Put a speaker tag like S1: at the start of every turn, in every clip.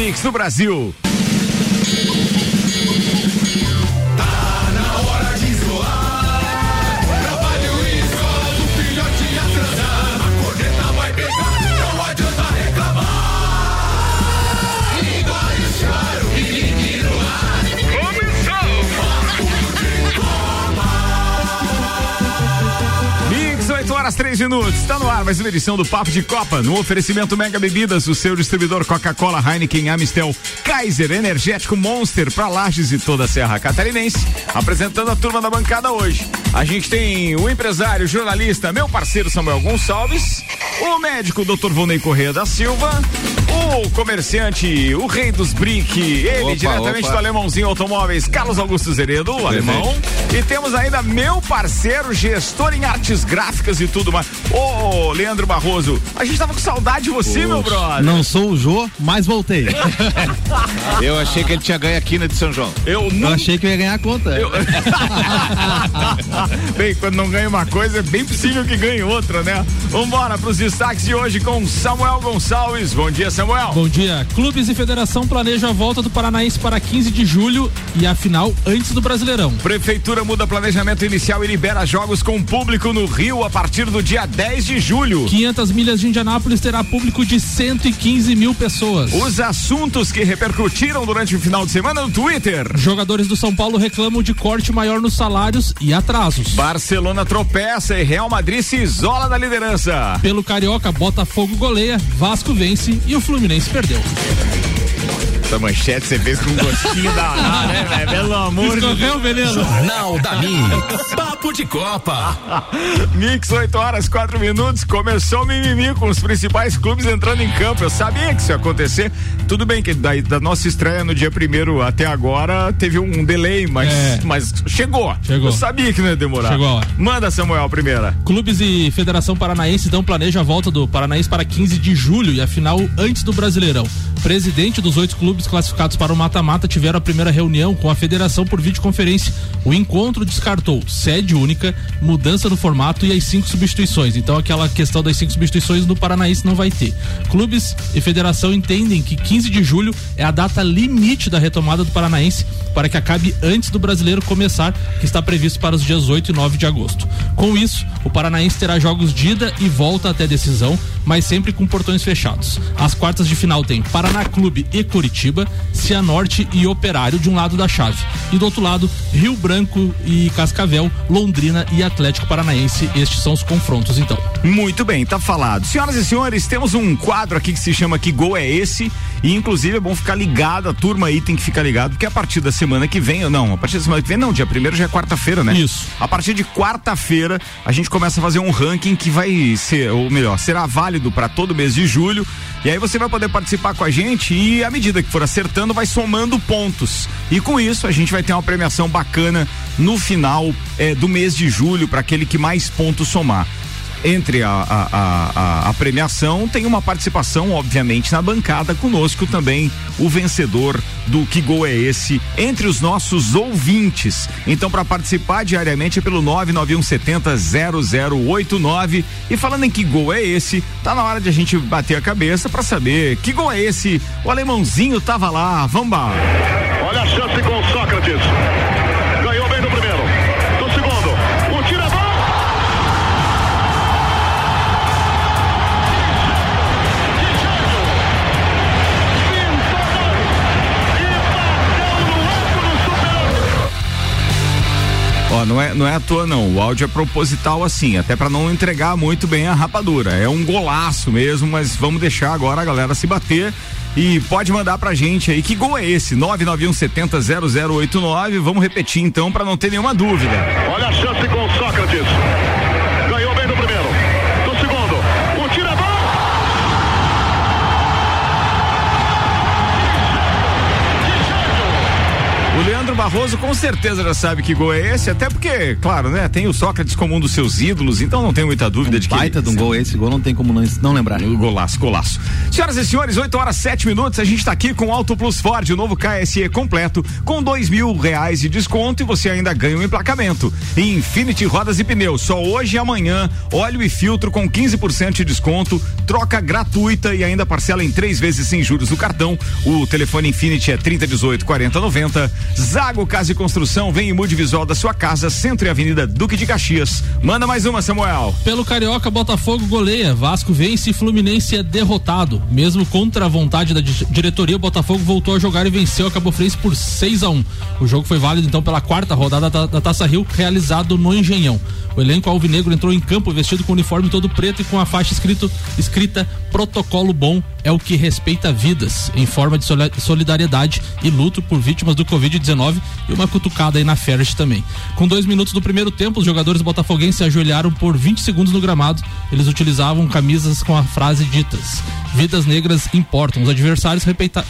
S1: mix do Brasil. Três minutos. Está no ar mais uma edição do Papo de Copa. No oferecimento Mega Bebidas, o seu distribuidor Coca-Cola, Heineken, Amistel, Kaiser, Energético Monster para Lages e toda a Serra Catarinense. Apresentando a turma da bancada hoje. A gente tem o empresário, jornalista, meu parceiro Samuel Gonçalves, o médico Dr. Vonei Correia da Silva, o comerciante, o rei dos brick, ele opa, diretamente opa. do Alemãozinho Automóveis, Carlos Augusto Zeredo, o alemão. E temos ainda meu parceiro, gestor em artes gráficas e tudo mais. Ô, oh, Leandro Barroso, a gente tava com saudade de você, Poxa, meu brother.
S2: Não sou o Jô, mas voltei.
S3: eu achei que ele tinha ganho aqui na de São João.
S2: Eu não. Eu achei que eu ia ganhar a conta. Eu...
S1: bem, quando não ganha uma coisa, é bem possível que ganhe outra, né? Vambora pros destaques de hoje com Samuel Gonçalves. Bom dia, Samuel.
S4: Bom dia. Clubes e Federação planejam a volta do Paranaense para 15 de julho e a final antes do Brasileirão.
S1: Prefeitura muda planejamento inicial e libera jogos com público no Rio a partir do dia 10 de julho.
S4: 500 milhas de Indianápolis terá público de 115 mil pessoas.
S1: Os assuntos que repercutiram durante o final de semana no Twitter.
S4: Jogadores do São Paulo reclamam de corte maior nos salários e
S1: Barcelona tropeça e Real Madrid se isola da liderança.
S4: Pelo Carioca, Botafogo goleia, Vasco vence e o Fluminense perdeu.
S1: Essa manchete você fez com um gostinho da ah, né, velho? Pelo amor
S4: de Deus. veneno.
S5: Jornal da Mix. Papo de Copa.
S1: Mix, 8 horas, 4 minutos. Começou o mimimi com os principais clubes entrando em campo. Eu sabia que isso ia acontecer. Tudo bem que da, da nossa estreia no dia primeiro até agora teve um delay, mas, é. mas chegou. Chegou. Eu sabia que não ia demorar. Chegou a hora. Manda, Samuel, a primeira.
S4: Clubes e Federação Paranaense dão planeja a volta do Paranaense para 15 de julho e a final antes do Brasileirão. Presidente dos oito clubes classificados para o mata-mata tiveram a primeira reunião com a federação por videoconferência. O encontro descartou sede única, mudança no formato e as cinco substituições. Então, aquela questão das cinco substituições no Paranaense não vai ter. Clubes e federação entendem que 15 de julho é a data limite da retomada do Paranaense para que acabe antes do brasileiro começar, que está previsto para os dias 8 e 9 de agosto. Com isso, o Paranaense terá jogos de ida e volta até decisão, mas sempre com portões fechados. As quartas de final tem Paraná Clube e Curitiba, Cianorte e Operário de um lado da chave. E do outro lado, Rio Branco e Cascavel, Londrina e Atlético Paranaense. Estes são os confrontos, então.
S1: Muito bem, tá falado. Senhoras e senhores, temos um quadro aqui que se chama Que Gol é Esse? E inclusive é bom ficar ligado, a turma aí tem que ficar ligado, porque a partir da semana que vem, não, a partir da semana que vem, não, dia primeiro já é quarta-feira, né?
S4: Isso.
S1: A partir de quarta-feira, a gente começa a fazer um ranking que vai ser, ou melhor, será válido para todo mês de julho. E aí você vai poder participar com a gente e à medida que for acertando, vai somando pontos. E com isso a gente vai ter uma premiação bacana no final eh, do mês de julho para aquele que mais pontos somar entre a, a, a, a, premiação, tem uma participação, obviamente, na bancada conosco também, o vencedor do Que Gol é Esse, entre os nossos ouvintes. Então, para participar diariamente é pelo 99170 0089. E falando em Que Gol é Esse, tá na hora de a gente bater a cabeça para saber que gol é esse. O alemãozinho tava lá, vamos lá.
S6: Olha a chance com Sócrates.
S1: Não é, não é à toa não, o áudio é proposital assim, até para não entregar muito bem a rapadura. É um golaço mesmo, mas vamos deixar agora a galera se bater e pode mandar pra gente aí que gol é esse? 991700089. Vamos repetir então para não ter nenhuma dúvida.
S6: Olha a chance com
S1: Barroso com certeza já sabe que gol é esse, até porque, claro, né, tem o Sócrates como um dos seus ídolos, então não tem muita dúvida
S2: um
S1: de que.
S2: Baita de um gol esse, gol não tem como não, não lembrar.
S1: Golaço, golaço. Senhoras e senhores, 8 horas 7 minutos, a gente está aqui com o Auto Plus Ford, o novo KSE completo, com dois mil reais de desconto e você ainda ganha um emplacamento. E Infinity Rodas e Pneus, só hoje e amanhã, óleo e filtro com 15% de desconto, troca gratuita e ainda parcela em três vezes sem juros do cartão. O telefone Infinity é 3018 4090. Zago Casa e Construção, vem e mude visual da sua casa, Centro e Avenida Duque de Caxias. Manda mais uma, Samuel.
S4: Pelo Carioca, Botafogo goleia, Vasco vence e Fluminense é derrotado. Mesmo contra a vontade da diretoria, o Botafogo voltou a jogar e venceu a Cabo Frense por 6 a 1 O jogo foi válido então pela quarta rodada da, da Taça Rio, realizado no Engenhão. O elenco alvinegro entrou em campo vestido com o uniforme todo preto e com a faixa escrito, escrita Protocolo Bom é o que respeita vidas, em forma de solidariedade e luto por vítimas do Covid-19 e uma cutucada aí na Ferret também. Com dois minutos do primeiro tempo, os jogadores botafoguenses se ajoelharam por 20 segundos no gramado. Eles utilizavam camisas com a frase ditas: Vidas negras importam. Os adversários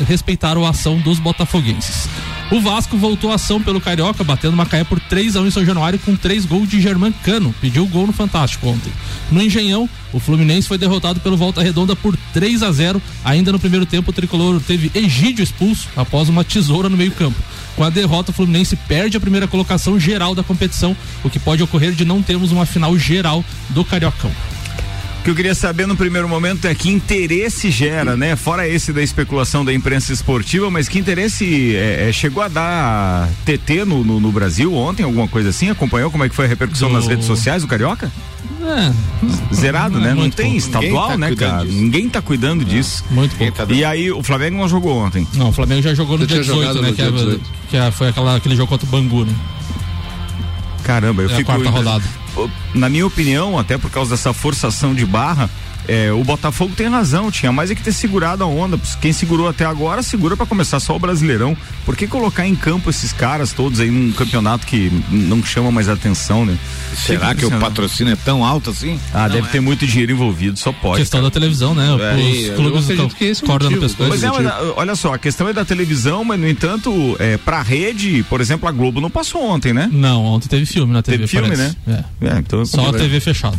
S4: respeitaram a ação dos botafoguenses. O Vasco voltou a ação pelo Carioca, batendo Macaé por 3 a 1 em São Januário com três gols de Germán Cano. Pediu gol no Fantástico ontem. No Engenhão, o Fluminense foi derrotado pelo Volta Redonda por 3 a 0. Ainda no primeiro tempo, o tricolor teve Egídio expulso após uma tesoura no meio-campo. Com a derrota, o Fluminense perde a primeira colocação geral da competição, o que pode ocorrer de não termos uma final geral do Cariocão.
S1: O que eu queria saber no primeiro momento é que interesse gera, né? Fora esse da especulação da imprensa esportiva, mas que interesse é, é, chegou a dar TT no, no, no, Brasil ontem, alguma coisa assim? Acompanhou como é que foi a repercussão do... nas redes sociais do Carioca? É, Zerado, né? Não tem pouco. estadual, tá né, cara? Disso. Ninguém tá cuidando disso.
S4: Muito pouco.
S1: Tá e aí o Flamengo não jogou ontem.
S4: Não, o Flamengo já jogou no dia 18, né? Que, é, que é, foi aquela, aquele jogo contra o Bangu, né?
S1: Caramba, eu
S4: é
S1: fico.
S4: A quarta rodada
S1: na minha opinião, até por causa dessa forçação de barra, é, o Botafogo tem razão, tinha mais é que ter segurado a onda. Quem segurou até agora, segura para começar só o Brasileirão. Por que colocar em campo esses caras todos aí num campeonato que não chama mais atenção, né?
S3: Será que o patrocínio é tão alto assim?
S1: Ah, não deve é. ter muito dinheiro envolvido, só pode.
S4: Questão
S1: cara.
S4: da televisão, né? É, Os clubes estão corda no pescoço.
S1: Mas é, mas, olha só, a questão é da televisão, mas no entanto, é, pra rede, por exemplo, a Globo não passou ontem, né?
S4: Não, ontem teve filme na TV.
S1: Teve filme, parece. né?
S4: É. é então, só a TV fechada.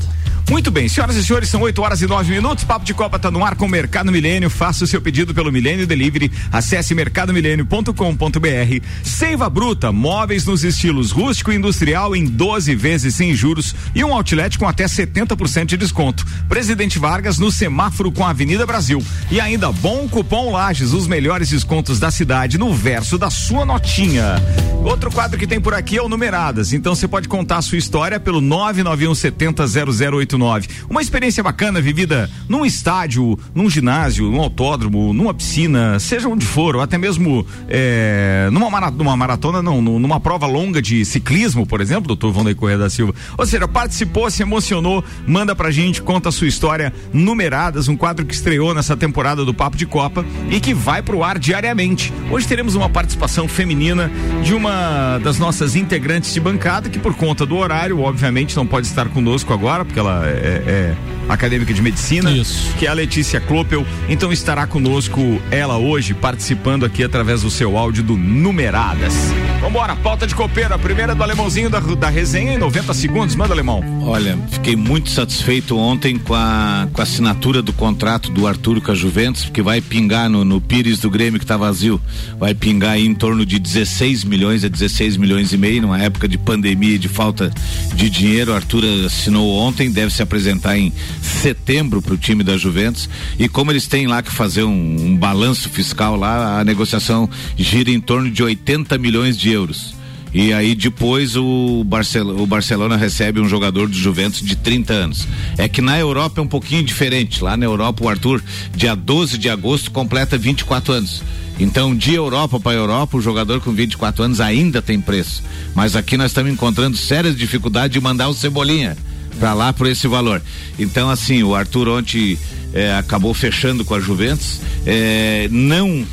S1: Muito bem, senhoras e senhores, são 8 horas e 9 minutos. Papo de Copa está no ar com o Mercado Milênio. Faça o seu pedido pelo Milênio Delivery. Acesse mercadomilênio.com.br. Seiva Bruta, móveis nos estilos rústico e industrial em 12 vezes sem juros e um outlet com até 70% de desconto. Presidente Vargas no semáforo com a Avenida Brasil. E ainda bom cupom Lages, os melhores descontos da cidade no verso da sua notinha. Outro quadro que tem por aqui é o Numeradas. Então você pode contar a sua história pelo 991 70 0089. Uma experiência bacana vivida num estádio, num ginásio, num autódromo, numa piscina, seja onde for, ou até mesmo é, numa, maratona, numa maratona, não, numa prova longa de ciclismo, por exemplo, doutor Vanderlei Correia da Silva. Ou seja, participou, se emocionou, manda pra gente, conta a sua história, numeradas, um quadro que estreou nessa temporada do Papo de Copa e que vai pro ar diariamente. Hoje teremos uma participação feminina de uma das nossas integrantes de bancada, que por conta do horário, obviamente, não pode estar conosco agora, porque ela é, é acadêmica de medicina,
S4: Isso.
S1: que é a Letícia Klopel. Então estará conosco ela hoje, participando aqui através do seu áudio do Numeradas. Vambora, pauta de copeira, a primeira do alemãozinho da, da resenha em 90 segundos. Manda, alemão.
S3: Olha, fiquei muito satisfeito ontem com a, com a assinatura do contrato do Arthur com a Juventus, porque vai pingar no, no Pires do Grêmio que tá vazio, vai pingar aí em torno de 16 milhões a 16 milhões e meio, numa época de pandemia e de falta de dinheiro. O Arthur assinou ontem, deve se apresentar em setembro para o time da Juventus. E como eles têm lá que fazer um, um balanço fiscal lá, a negociação gira em torno de 80 milhões de euros. E aí depois o, Barcelona, o Barcelona recebe um jogador do Juventus de 30 anos. É que na Europa é um pouquinho diferente. Lá na Europa o Arthur, dia 12 de agosto, completa 24 anos. Então, de Europa para Europa, o jogador com 24 anos ainda tem preço. Mas aqui nós estamos encontrando sérias dificuldades de mandar o Cebolinha para lá por esse valor. Então, assim, o Arthur ontem é, acabou fechando com a Juventus. É, não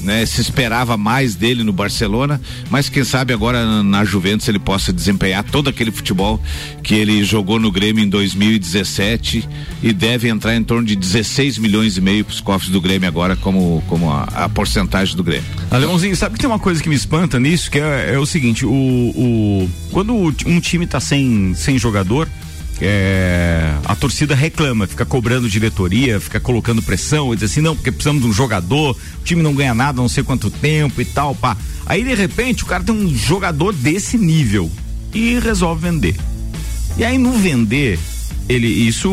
S3: né? Se esperava mais dele no Barcelona, mas quem sabe agora na Juventus ele possa desempenhar todo aquele futebol que ele jogou no Grêmio em 2017 e deve entrar em torno de 16 milhões e meio para os cofres do Grêmio agora como como a, a porcentagem do Grêmio.
S1: Alemãozinho, sabe que tem uma coisa que me espanta nisso, que é, é o seguinte, o, o quando um time tá sem, sem jogador, é, a torcida reclama, fica cobrando diretoria, fica colocando pressão, diz assim, não, porque precisamos de um jogador, o time não ganha nada, não sei quanto tempo e tal, pá. Aí de repente o cara tem um jogador desse nível e resolve vender. E aí no vender, ele, isso,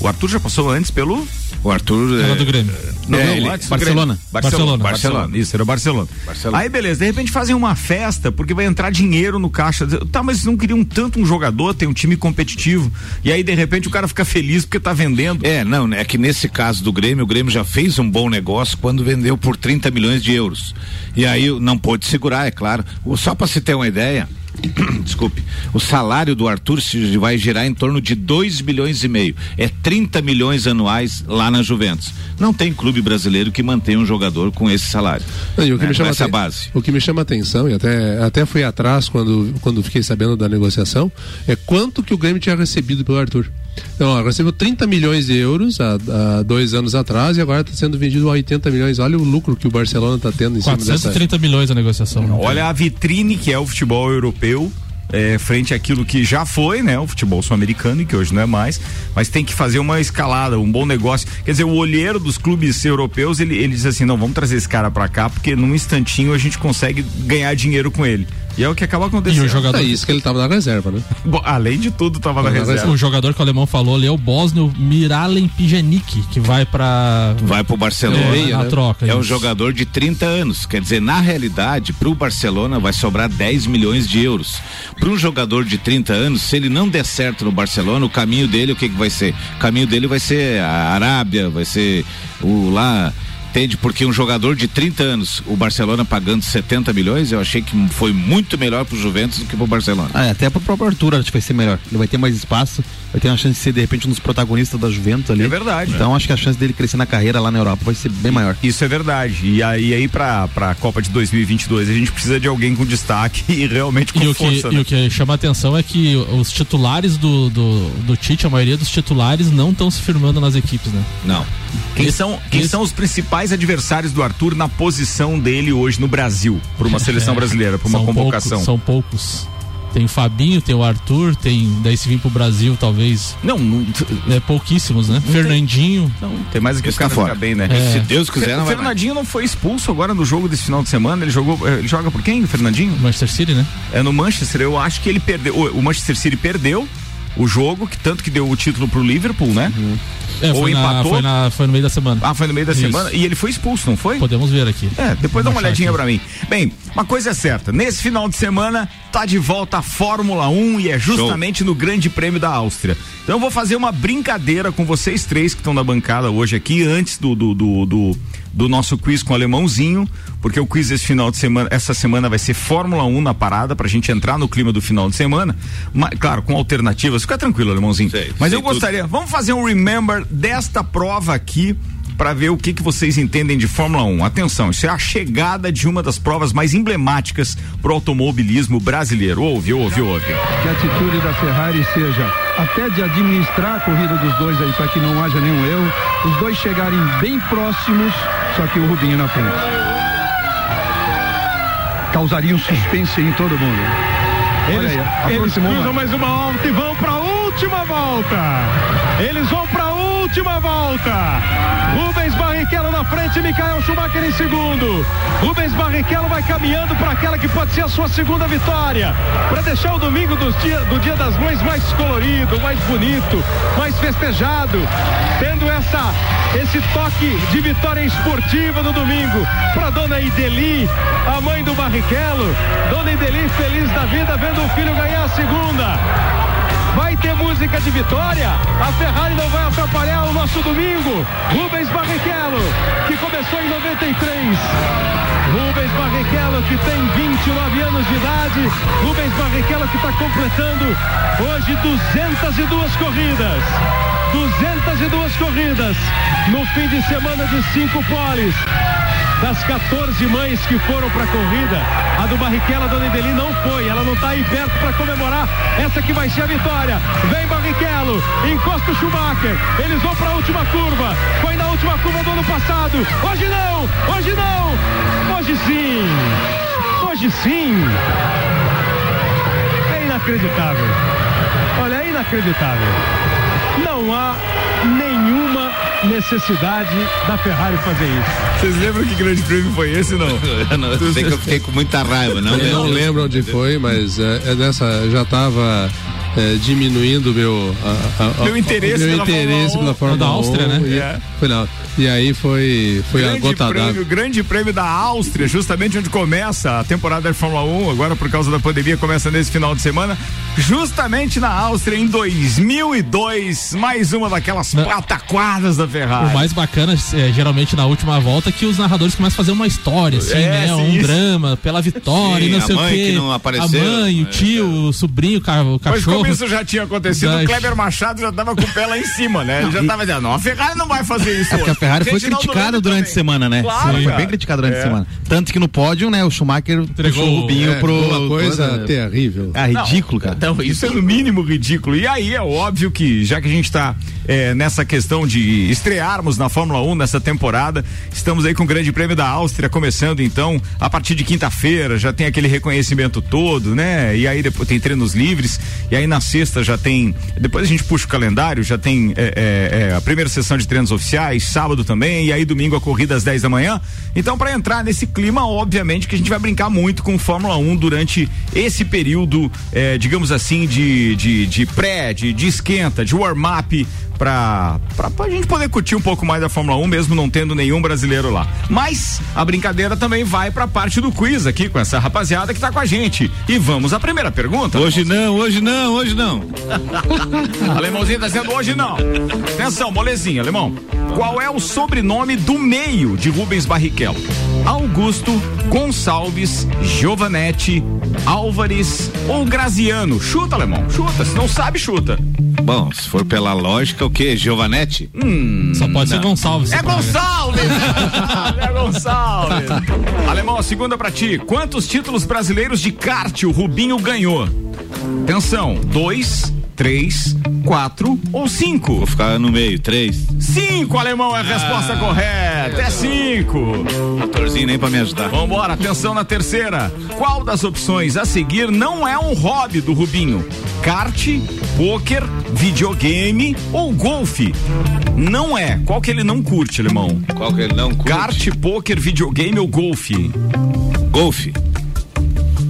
S1: o Arthur já passou antes pelo
S3: o Arthur.
S4: Era
S3: é,
S4: do Grêmio.
S1: Não,
S3: é,
S1: não,
S3: Barcelona.
S1: Barcelona. Barcelona.
S4: Barcelona.
S1: Isso, era Barcelona.
S3: Barcelona.
S1: Aí, beleza, de repente fazem uma festa porque vai entrar dinheiro no caixa. Tá, mas não queriam tanto um jogador, tem um time competitivo. E aí, de repente, o cara fica feliz porque tá vendendo.
S3: É, não, é que nesse caso do Grêmio, o Grêmio já fez um bom negócio quando vendeu por 30 milhões de euros. E aí não pôde segurar, é claro. Só para se ter uma ideia, desculpe, o salário do Arthur vai girar em torno de 2 milhões e meio. É 30 milhões anuais lá na Juventus. Não tem clube brasileiro que mantenha um jogador com esse salário.
S7: E o que
S3: né,
S7: me chama
S3: essa base.
S7: O que me chama atenção, e até, até fui atrás quando, quando fiquei sabendo da negociação, é quanto que o Grêmio tinha recebido pelo Arthur. Então, ó, recebeu 30 milhões de euros há, há dois anos atrás e agora está sendo vendido a 80 milhões. Olha o lucro que o Barcelona está tendo em cima dessa.
S4: 430 milhões a negociação.
S1: Olha a vitrine que é o futebol europeu. é, frente àquilo que já foi, né, o futebol sul-americano e que hoje não é mais, mas tem que fazer uma escalada, um bom negócio. Quer dizer, o olheiro dos clubes europeus, ele, ele diz assim, não, vamos trazer esse cara pra cá, porque num instantinho a gente consegue ganhar dinheiro com ele. E é o que acaba
S4: E
S1: acontecendo.
S4: o jogador,
S7: É isso que ele estava na reserva, né?
S1: Bom, além de tudo, tava na
S7: Tava na
S1: reserva.
S4: o jogador que o alemão falou ali é o bósnio Miralem Pjanic, que vai pra.
S3: Vai pro Barcelona.
S4: É,
S7: meia,
S4: na
S7: né?
S4: troca.
S3: É um
S4: isso.
S3: jogador de 30 anos. Quer dizer, na realidade, para o Barcelona vai sobrar 10 milhões de euros. Para um jogador de 30 anos, se ele não der certo no Barcelona, o caminho dele, o que, que vai ser? O caminho dele vai ser a Arábia, vai ser o lá. Entende? Porque um jogador de 30 anos, o Barcelona pagando 70 milhões, eu achei que foi muito melhor pro Juventus do que pro Barcelona.
S2: Ah, é, até pro próprio Arthur acho que vai ser melhor. Ele vai ter mais espaço, vai ter uma chance de ser de repente um dos protagonistas da Juventus ali.
S1: É verdade.
S2: Então acho que a chance dele crescer na carreira lá na Europa vai ser bem maior.
S1: Isso é verdade. E aí, aí pra, pra Copa de 2022, a gente precisa de alguém com destaque e realmente com
S4: E o, que,
S1: força.
S4: e
S1: né?
S4: o que chama a atenção é que os titulares do, do, do Tite, a maioria dos titulares não estão se firmando nas equipes, né?
S3: Não.
S1: Quem são, quem
S4: esse-
S1: são os principais adversários do Arthur na posição dele hoje no Brasil, por uma seleção brasileira, por uma
S4: São
S1: convocação?
S4: Poucos, são poucos. Tem o Fabinho, tem o Arthur, tem. Daí se vir pro Brasil, talvez.
S1: Não, não,
S4: É pouquíssimos, né? Fernandinho.
S1: não, tem mais o cara
S3: tá fora.
S1: fica bem, né?
S4: É.
S3: Se Deus quiser,
S1: O
S3: não vai mais.
S1: Fernandinho não foi expulso agora no jogo desse final de semana. Ele jogou. eh, Ele joga por quem, o Fernandinho?
S4: Manchester City, né?
S1: É no Manchester. Eu acho que ele perdeu. O o Manchester City perdeu o jogo, que tanto que deu o título pro Liverpool, né?
S4: É,
S1: Ou
S4: foi, na,
S1: empatou?
S4: foi, na, foi no meio da semana.
S1: Ah, foi no meio da
S4: Isso.
S1: semana. E ele foi expulso, não foi?
S4: Podemos ver aqui.
S1: É, depois dá uma
S4: Vamos
S1: olhadinha pra mim. Bem, uma coisa é certa, nesse final de semana tá de volta a Fórmula 1 e é justamente no Grande Prêmio da Áustria. Então eu vou fazer uma brincadeira com vocês três que estão na bancada hoje aqui, antes do, do, do, do, do nosso quiz com o alemãozinho, porque o quiz esse final de semana, essa semana vai ser Fórmula 1 na parada, pra gente entrar no clima do final de semana. Mas, claro, com alternativas. Fica tranquilo, alemãozinho.
S3: Sei,
S1: Mas
S3: sei
S1: eu gostaria, vamos fazer um remember desta prova aqui para ver o que, que vocês entendem de Fórmula 1. Atenção, isso é a chegada de uma das provas mais emblemáticas pro automobilismo brasileiro. Ouve, ouve, ouve.
S8: que a atitude da Ferrari seja até de administrar a corrida dos dois aí para que não haja nenhum erro, os dois chegarem bem próximos, só que o Rubinho na frente. Causaria um suspense em todo mundo. Olha aí, aproximou mais.
S6: mais uma volta e vão para a última volta. Eles vão para a última volta. Rubens Barrichello na frente, Michael Schumacher em segundo. Rubens Barrichello vai caminhando para aquela que pode ser a sua segunda vitória, para deixar o domingo dia, do Dia das Mães mais colorido, mais bonito, mais festejado, tendo essa esse toque de vitória esportiva no domingo para dona Ideli, a mãe do Barrichello. Dona Ideli feliz da vida vendo o filho ganhar a segunda. Vai ter música de vitória? A Ferrari não vai atrapalhar o nosso domingo. Rubens Barrichello, que começou em 93. Rubens Barrichello, que tem 29 anos de idade. Rubens Barrichello, que está completando hoje 202 corridas. 202 corridas no fim de semana de cinco poles. Das 14 mães que foram para a corrida, a do Barrichello, a dona Ideli não foi. Ela não está aí perto para comemorar essa que vai ser a vitória. Vem Barrichello, encosta o Schumacher. Eles vão para a última curva. Foi na última curva do ano passado. Hoje não, hoje não. Hoje sim. Hoje sim. É inacreditável. Olha, é inacreditável. Não há nenhuma necessidade da Ferrari fazer isso.
S1: Vocês lembram que grande prêmio foi esse, não?
S3: Eu não sei que eu fiquei com muita raiva, não
S7: Eu não
S3: lembro.
S7: onde foi, mas é, é nessa já estava diminuindo meu a- a- a-
S1: Meu interesse
S7: meu
S1: pela
S7: interesse
S1: Fórmula 1.
S7: pela Fórmula
S4: Da Áustria,
S7: 1,
S4: né?
S7: E,
S1: É.
S7: foi não. E aí foi foi a
S1: grande
S7: gota d'água.
S1: prêmio, grande prêmio da Áustria, justamente onde começa a temporada de Fórmula 1, agora por causa da pandemia, começa nesse final de semana, justamente na Áustria, em 2002, mais uma daquelas
S4: Não.
S1: pataquadas da Ferrari.
S4: O mais bacana, é, geralmente na última volta, é que os narradores começam a fazer uma história, assim,
S1: É,
S4: né?
S1: sim,
S4: Um
S1: isso.
S4: drama pela vitória
S3: Sim,
S4: e não
S3: a
S4: sei o
S3: mãe
S4: quê.
S3: que não apareceu.
S4: A mãe, o tio, o sobrinho, o cachorro.
S1: Como isso já tinha acontecido, o Kleber Machado já tava com o pé lá em cima, né? Ele já tava dizendo, não, a Ferrari não vai fazer isso
S2: É porque a. Ferrari foi criticada durante a semana, né?
S1: Claro,
S2: foi bem criticada durante
S1: É.
S2: a semana. Tanto que no pódio, né, o Schumacher
S4: Entregou-
S2: o Rubinho
S7: É,
S2: pro.
S7: uma coisa terrível.
S2: Ah, ridículo, cara.
S1: Então, isso é no mínimo ridículo. E aí é óbvio que, já que a gente está nessa questão de estrearmos na Fórmula 1 nessa temporada, estamos aí com o Grande Prêmio da Áustria começando então a partir de quinta-feira, já tem aquele reconhecimento todo, né? E aí depois tem treinos livres, e aí na sexta já tem. Depois a gente puxa o calendário, já tem é, é, é, a primeira sessão de treinos oficiais, sábado também, e aí domingo a corrida às 10 da manhã. Então, para entrar nesse clima, obviamente que a gente vai brincar muito com Fórmula 1 durante esse período, é, digamos assim, de, de, de pré, de, de esquenta, de warm-up, pra, pra, pra gente poder curtir um pouco mais da Fórmula 1, mesmo não tendo nenhum brasileiro lá. Mas a brincadeira também vai pra parte do quiz aqui com essa rapaziada que tá com a gente. E vamos à primeira pergunta.
S3: Hoje não, hoje não, hoje não.
S1: Alemãozinho tá dizendo hoje não. Atenção, molezinha, alemão. Qual é o sobrenome do meio de Rubens Barrichello? Augusto, Gonçalves, Giovanetti, Álvares ou Graziano? Chuta, alemão, chuta. Se não sabe, chuta.
S3: Bom, se for pela lógica, o quê? Giovanetti?
S4: Só pode ser Gonçalves.
S1: É. Gonçalves! é Gonçalves! Alemão, a segunda pra ti. Quantos títulos brasileiros de kart o Rubinho ganhou? Atenção, dois, três, quatro ou cinco?
S3: Vou ficar no meio, três.
S1: Cinco, alemão, é a resposta correta. É cinco.
S3: Doutorzinho nem pra me ajudar.
S1: Vambora, atenção na terceira. Qual das opções a seguir não é um hobby do Rubinho? Kart, pôquer, videogame ou golfe? Não é. Qual que ele não curte, alemão?
S3: Qual que ele não curte?
S1: Kart, pôquer, videogame ou golfe?
S3: Golfe.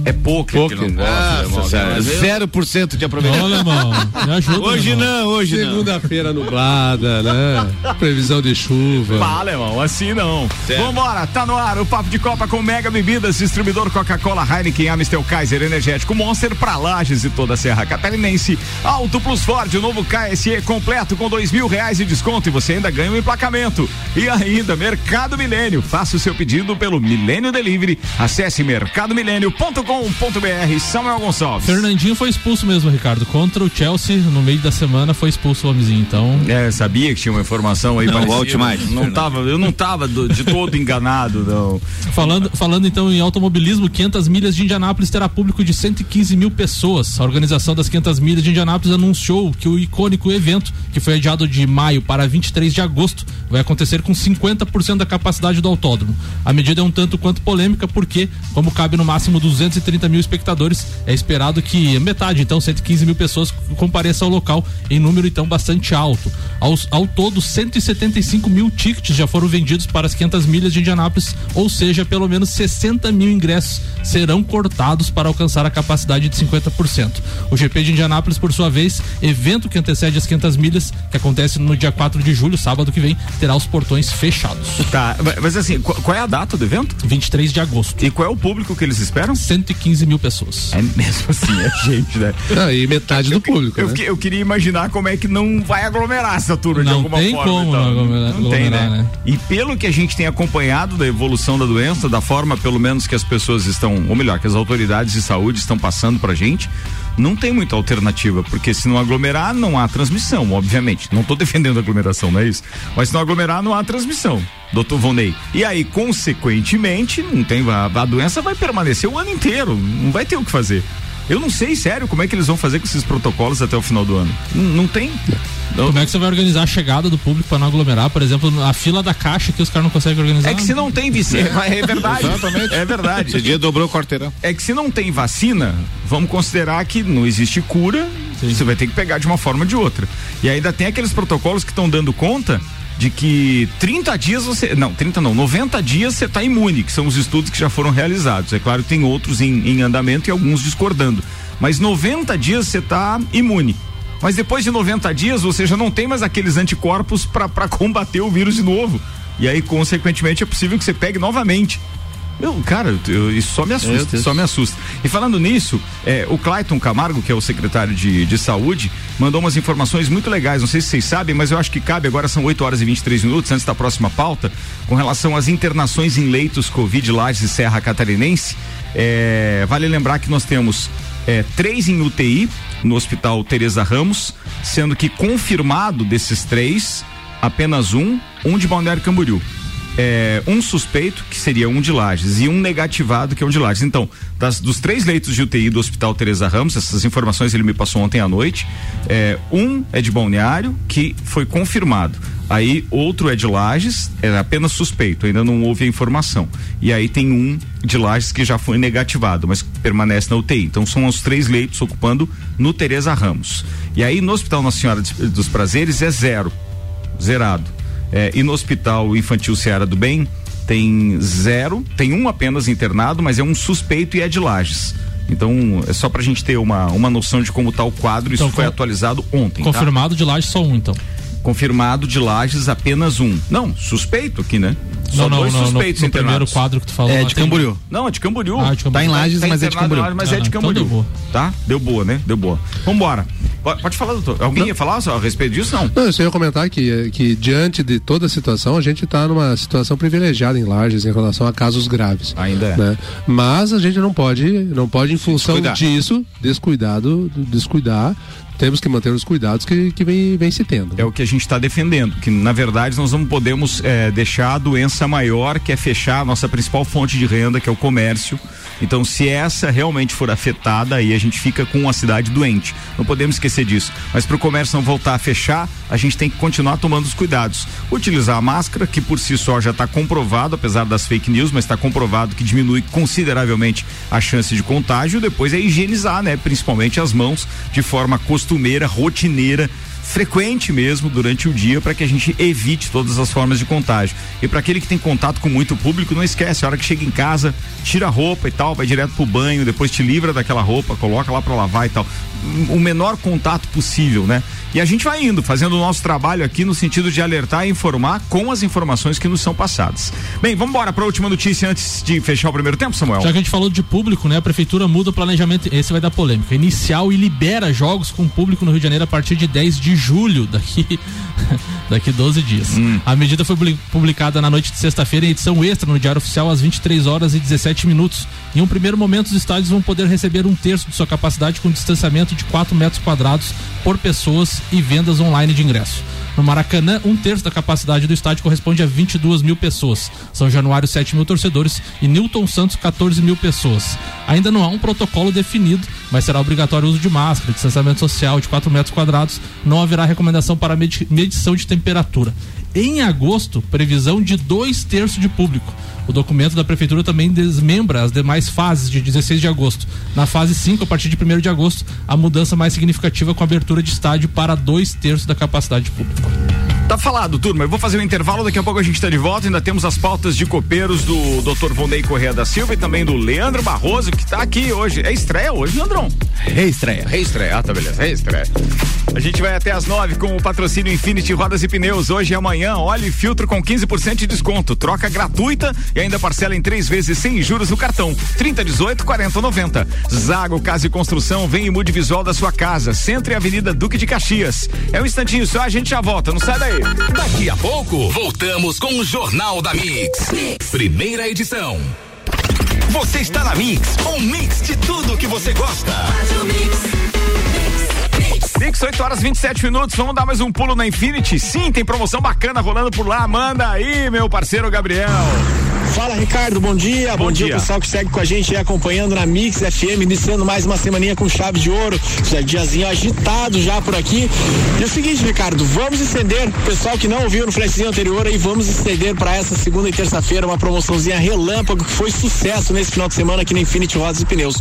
S1: É pôquer, que não gosta,
S3: senhora, zero por cento de aproveitamento.
S4: alemão, me ajuda.
S3: Hoje
S4: alemão.
S3: não, hoje não.
S7: Segunda-feira nublada, né? Previsão de chuva.
S1: Pá, alemão, assim não.
S3: Certo.
S1: Vambora, tá no ar o Papo de Copa com Mega Bebidas, distribuidor Coca-Cola, Heineken, Amstel, Kaiser, Energético, Monster pra Lages e toda a Serra Catarinense. Auto Plus Ford, o novo KSE completo com dois mil reais de desconto e você ainda ganha um emplacamento. E ainda, Mercado Milênio. Faça o seu pedido pelo Milênio Delivery. Acesse mercadomilênio.com.br Samuel Gonçalves.
S4: Fernandinho foi expulso mesmo, Ricardo. Contra o Chelsea, no meio da semana, foi expulso o homenzinho. Então,
S1: É, sabia que tinha uma informação aí.
S3: Não
S1: parecida.
S3: volte mais,
S1: Não tava, eu não tava do- de todo enganado, não.
S4: Falando, falando então em automobilismo, 500 milhas de Indianápolis terá público de 115 mil pessoas. A organização das 500 milhas de Indianápolis anunciou que o icônico evento, que foi adiado de maio para 23 de agosto, vai acontecer com 50% da capacidade do autódromo. A medida é um tanto quanto polêmica porque, como cabe no máximo 230 mil espectadores, é esperado que metade, então 115 mil pessoas compareçam ao local em número então bastante alto. Aos- ao todo, 175 mil tickets já foram vendidos para as 500 milhas de Indianápolis, ou seja, pelo menos 60 mil ingressos serão cortados para alcançar a capacidade de 50%. O GP de Indianápolis, por sua vez, evento que antecede as 500 milhas, que acontece no dia 4 de julho, sábado que vem, terá os portões fechados.
S1: Tá, mas assim, qual, qual é a data do evento?
S4: 23 de agosto.
S1: E qual é o público que eles esperam?
S4: 115 mil pessoas.
S1: É mesmo assim, é gente, né?
S7: Ah, e metade do público,
S1: Eu,
S7: né?
S1: eu queria imaginar como é que não vai aglomerar essa turma de
S4: Não
S1: alguma
S4: tem
S1: forma.
S4: como
S1: então.
S4: não aglomera-
S1: Não tem,
S4: aglomerar,
S1: né?
S4: né?
S1: E pelo que a gente tem acompanhado da evolução da doença, da forma pelo menos que as pessoas estão, ou melhor, que as autoridades de saúde estão passando pra gente, não tem muita alternativa, porque se não aglomerar, não há transmissão, obviamente. Não estou defendendo a aglomeração, não é isso? Mas se não aglomerar, não há transmissão, doutor Vonei. E aí, consequentemente, não tem, a, a doença vai permanecer o ano inteiro, não vai ter o que fazer. Eu não sei, sério, como é que eles vão fazer com esses protocolos até o final do ano. Não, não tem. Não.
S4: Como é que você vai organizar a chegada do público para não aglomerar? Por exemplo, a fila da caixa que os caras não conseguem organizar.
S1: É que se não tem vacina, é, verdade.
S3: Exatamente.
S1: É verdade.
S3: Esse dia dobrou o quarteirão.
S1: É que se não tem vacina, vamos considerar que não existe cura, Sim. você vai ter que pegar de uma forma ou de outra. E ainda tem aqueles protocolos que estão dando conta de que 30 dias você. Não, 30 não, 90 dias você está imune, que são os estudos que já foram realizados. É claro que tem outros em, em andamento e alguns discordando. Mas 90 dias você está imune. Mas depois de 90 dias você já não tem mais aqueles anticorpos para combater o vírus de novo. E aí, consequentemente, é possível que você pegue novamente. Meu, cara, eu, isso só me assusta, só me assusta. E falando nisso, é, o Clayton Camargo, que é o secretário de, de saúde, mandou umas informações muito legais. Não sei se vocês sabem, mas eu acho que cabe. Agora são 8 horas e 23 minutos antes da próxima pauta, com relação às internações em leitos Covid Lages e Serra Catarinense. É, vale lembrar que nós temos é, três em UTI no Hospital Teresa Ramos, sendo que confirmado desses três, apenas um, um de Balneário Camboriú é, um suspeito, que seria um de Lages, e um negativado, que é um de Lages. Então, das, dos três leitos de UTI do Hospital Teresa Ramos, essas informações ele me passou ontem à noite, é, um é de Balneário, que foi confirmado. Aí outro é de Lages, é apenas suspeito, ainda não houve a informação. E aí tem um de Lages que já foi negativado, mas permanece na UTI. Então são os três leitos ocupando no Teresa Ramos. E aí no Hospital Nossa Senhora dos Prazeres é zero, zerado. É, e no Hospital Infantil Seara do Bem tem zero, tem um apenas internado, mas é um suspeito e é de Lages. Então, é só pra gente ter uma, uma noção de como tá o quadro, então, isso foi atualizado ontem.
S4: Tá? Confirmado
S1: tá?
S4: de Lages só um, então.
S1: Confirmado de Lages apenas um. Não, suspeito aqui, né?
S4: Só não, dois não, suspeitos no, no primeiro quadro que tu falou.
S2: É de Camboriú.
S1: Tem... Não, é de Camboriú.
S2: Ah, de Camboriú. Tá em Lages, tá mas é de Camboriú.
S1: Mas é de Camboriú. Então deu boa. Tá? Deu boa, né? Deu boa. Vambora. Pode falar, doutor. Alguém não. ia falar a respeito disso, não?
S7: Não, eu só ia comentar que, que diante de toda a situação, a gente está numa situação privilegiada em Lages em relação a casos graves.
S1: Ainda é.
S7: Né? Mas a gente não pode, não pode em função descuidar. disso, descuidado, descuidar temos que manter os cuidados que, que vem, vem se tendo.
S1: É o que a gente está defendendo, que na verdade nós não podemos é, deixar a doença maior, que é fechar a nossa principal fonte de renda, que é o comércio. Então, se essa realmente for afetada, aí a gente fica com a cidade doente. Não podemos esquecer disso. Mas para o comércio não voltar a fechar, a gente tem que continuar tomando os cuidados. Utilizar a máscara, que por si só já está comprovado, apesar das fake news, mas está comprovado que diminui consideravelmente a chance de contágio. Depois é higienizar, né? Principalmente as mãos de forma costumeira, rotineira frequente mesmo durante o dia para que a gente evite todas as formas de contágio. E para aquele que tem contato com muito público, não esquece, a hora que chega em casa, tira a roupa e tal, vai direto pro banho, depois te livra daquela roupa, coloca lá para lavar e tal. O menor contato possível, né? E a gente vai indo, fazendo o nosso trabalho aqui no sentido de alertar e informar com as informações que nos são passadas. Bem, vamos embora para a última notícia antes de fechar o primeiro tempo, Samuel.
S4: Já que a gente falou de público, né? A prefeitura muda o planejamento, esse vai dar polêmica, inicial e libera jogos com público no Rio de Janeiro a partir de 10 de julho, daqui daqui 12 dias. Hum. A medida foi publicada na noite de sexta-feira em edição extra no Diário Oficial às 23 horas e 17 minutos. Em um primeiro momento, os estádios vão poder receber um terço de sua capacidade com distanciamento de 4 metros quadrados por pessoas e vendas online de ingresso. No Maracanã, um terço da capacidade do estádio corresponde a 22 mil pessoas. São Januário, 7 mil torcedores e Newton Santos, 14 mil pessoas. Ainda não há um protocolo definido, mas será obrigatório o uso de máscara, distanciamento social de 4 metros quadrados. Não haverá recomendação para medição de temperatura. Em agosto, previsão de dois terços de público. O documento da prefeitura também desmembra as demais fases de 16 de agosto. Na fase 5, a partir de 1 de agosto, a mudança mais significativa com a abertura de estádio para dois terços da capacidade de público.
S1: Tá falado, turma. Eu vou fazer um intervalo, daqui a pouco a gente está de volta. Ainda temos as pautas de copeiros do Dr. Vonei Correia da Silva e também do Leandro Barroso, que está aqui hoje. É estreia hoje, Leandrão?
S2: Reestreia.
S1: Reestreia. Ah, tá beleza. Reestreia. A gente vai até as nove com o patrocínio Infinity Rodas e Pneus. Hoje e amanhã, óleo e filtro com 15% de desconto. Troca gratuita e ainda parcela em três vezes sem juros no cartão. 30, 18, 40, 90. Zago Casa e Construção vem e mude visual da sua casa. Centro e Avenida Duque de Caxias. É um instantinho só, a gente já volta. Não sai daí.
S5: Daqui a pouco, voltamos com o Jornal da mix. mix. Primeira edição. Você está na Mix, um mix de tudo que você gosta.
S1: Mix 8 horas 27 minutos. Vamos dar mais um pulo na Infinity? Sim, tem promoção bacana rolando por lá. Manda aí, meu parceiro Gabriel.
S9: Fala Ricardo, bom dia. Bom,
S1: Bom
S9: dia,
S1: dia.
S9: pessoal que segue com a gente aí acompanhando na Mix FM, iniciando mais uma semaninha com chave de ouro. Já diazinho agitado já por aqui. E é o seguinte, Ricardo, vamos estender, pessoal que não ouviu no flashzinho anterior aí, vamos estender para essa segunda e terça-feira uma promoçãozinha relâmpago que foi sucesso nesse final de semana aqui na Infinity Rodas e Pneus.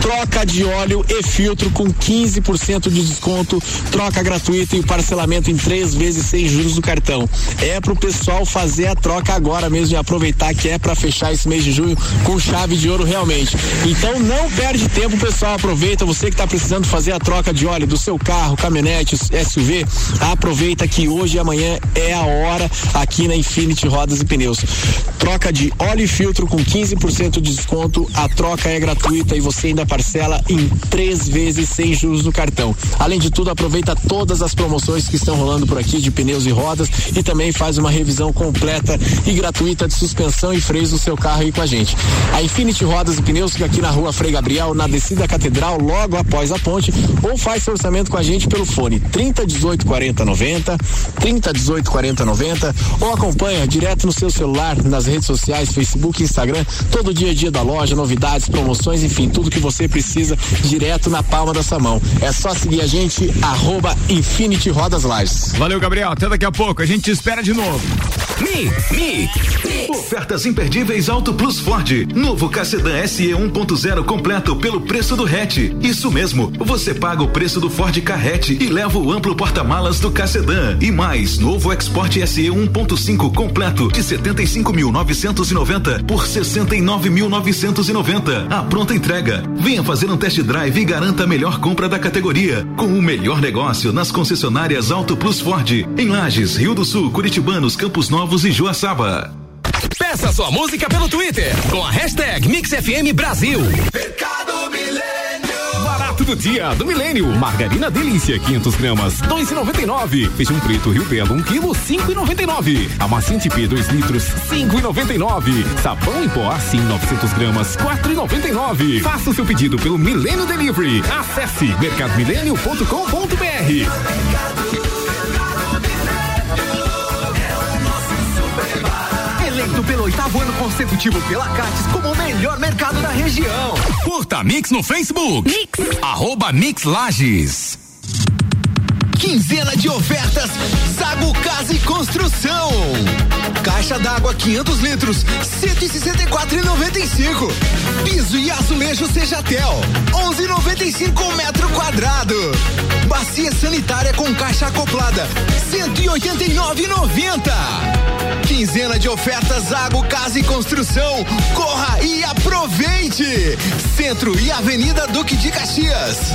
S9: Troca de óleo e filtro com 15% de desconto, troca gratuita e parcelamento em três vezes sem juros do cartão. É pro pessoal fazer a troca agora mesmo e aproveitar que é para fechar esse mês de junho com chave de ouro realmente. Então não perde tempo, pessoal. Aproveita você que está precisando fazer a troca de óleo do seu carro, caminhonete, SUV. Aproveita que hoje e amanhã é a hora aqui na Infinity Rodas e Pneus. Troca de óleo e filtro com 15% de desconto. A troca é gratuita e você ainda parcela em três vezes sem juros no cartão. Além de tudo, aproveita todas as promoções que estão rolando por aqui de pneus e rodas e também faz uma revisão completa e gratuita de suspensão e freios do seu carro aí com a gente. A Infinity Rodas e Pneus fica aqui na rua Frei Gabriel, na descida da Catedral, logo após a ponte, ou faz seu orçamento com a gente pelo fone 30 18 40 90, 30 18 40 90, ou acompanha direto no seu celular, nas redes sociais, Facebook Instagram, todo dia a dia da loja, novidades, promoções, enfim, tudo que você precisa direto na palma da sua mão. É só seguir a gente, arroba Infinity Rodas Lages.
S1: Valeu, Gabriel. Até daqui a pouco. A gente te espera de novo.
S5: Mi, Mi. Ofertas imperdíveis Auto Plus Ford. Novo K-Sedan SE 1.0 completo pelo preço do hatch. Isso mesmo, você paga o preço do Ford Carrete e leva o amplo porta-malas do K-Sedan. E mais, novo Export SE 1.5 completo de 75.990 por 69.990. A pronta entrega. Venha fazer um test drive e garanta a melhor compra da categoria. Com o melhor negócio nas concessionárias Auto Plus Ford. Em Lages, Rio do Sul, Curitibanos, Campos Novos e Joaçaba.
S10: Peça sua música pelo Twitter com a hashtag MixFM Brasil.
S11: Barato do dia do Milênio. Margarina Delícia, 500 gramas, 2,99. Feijão preto Rio Belo, 1 quilo, 5,99. Amaciante P, 2 litros, 5,99. Sabão em pó, assim, 900 gramas, 4,99. Faça o seu pedido pelo Milênio Delivery. Acesse mercadomilênio.com.br.
S10: pelo oitavo ano consecutivo pela Cates como o melhor mercado da região.
S5: Curta Mix no Facebook. Mix. Arroba Mix Lages.
S10: Quinzena de ofertas Zago Casa e Construção. Caixa d'água 500 litros, 164,95. Piso e azulejo Sejatel, 11,95 metro quadrado. Bacia sanitária com caixa acoplada, 189,90. Quinzena de ofertas Zago Casa e Construção. Corra e aproveite. Centro e Avenida Duque de Caxias.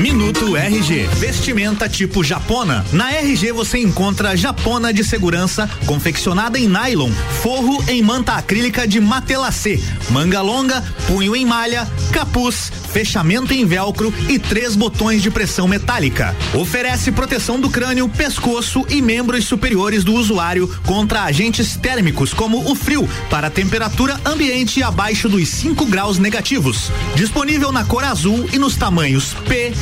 S12: Minuto RG. Vestimenta tipo japona. Na RG você encontra japona de segurança confeccionada em nylon, forro em manta acrílica de matelacê, manga longa, punho em malha, capuz, fechamento em velcro e três botões de pressão metálica. Oferece proteção do crânio, pescoço e membros superiores do usuário contra agentes térmicos como o frio para temperatura ambiente abaixo dos 5 graus negativos. Disponível na cor azul e nos tamanhos P,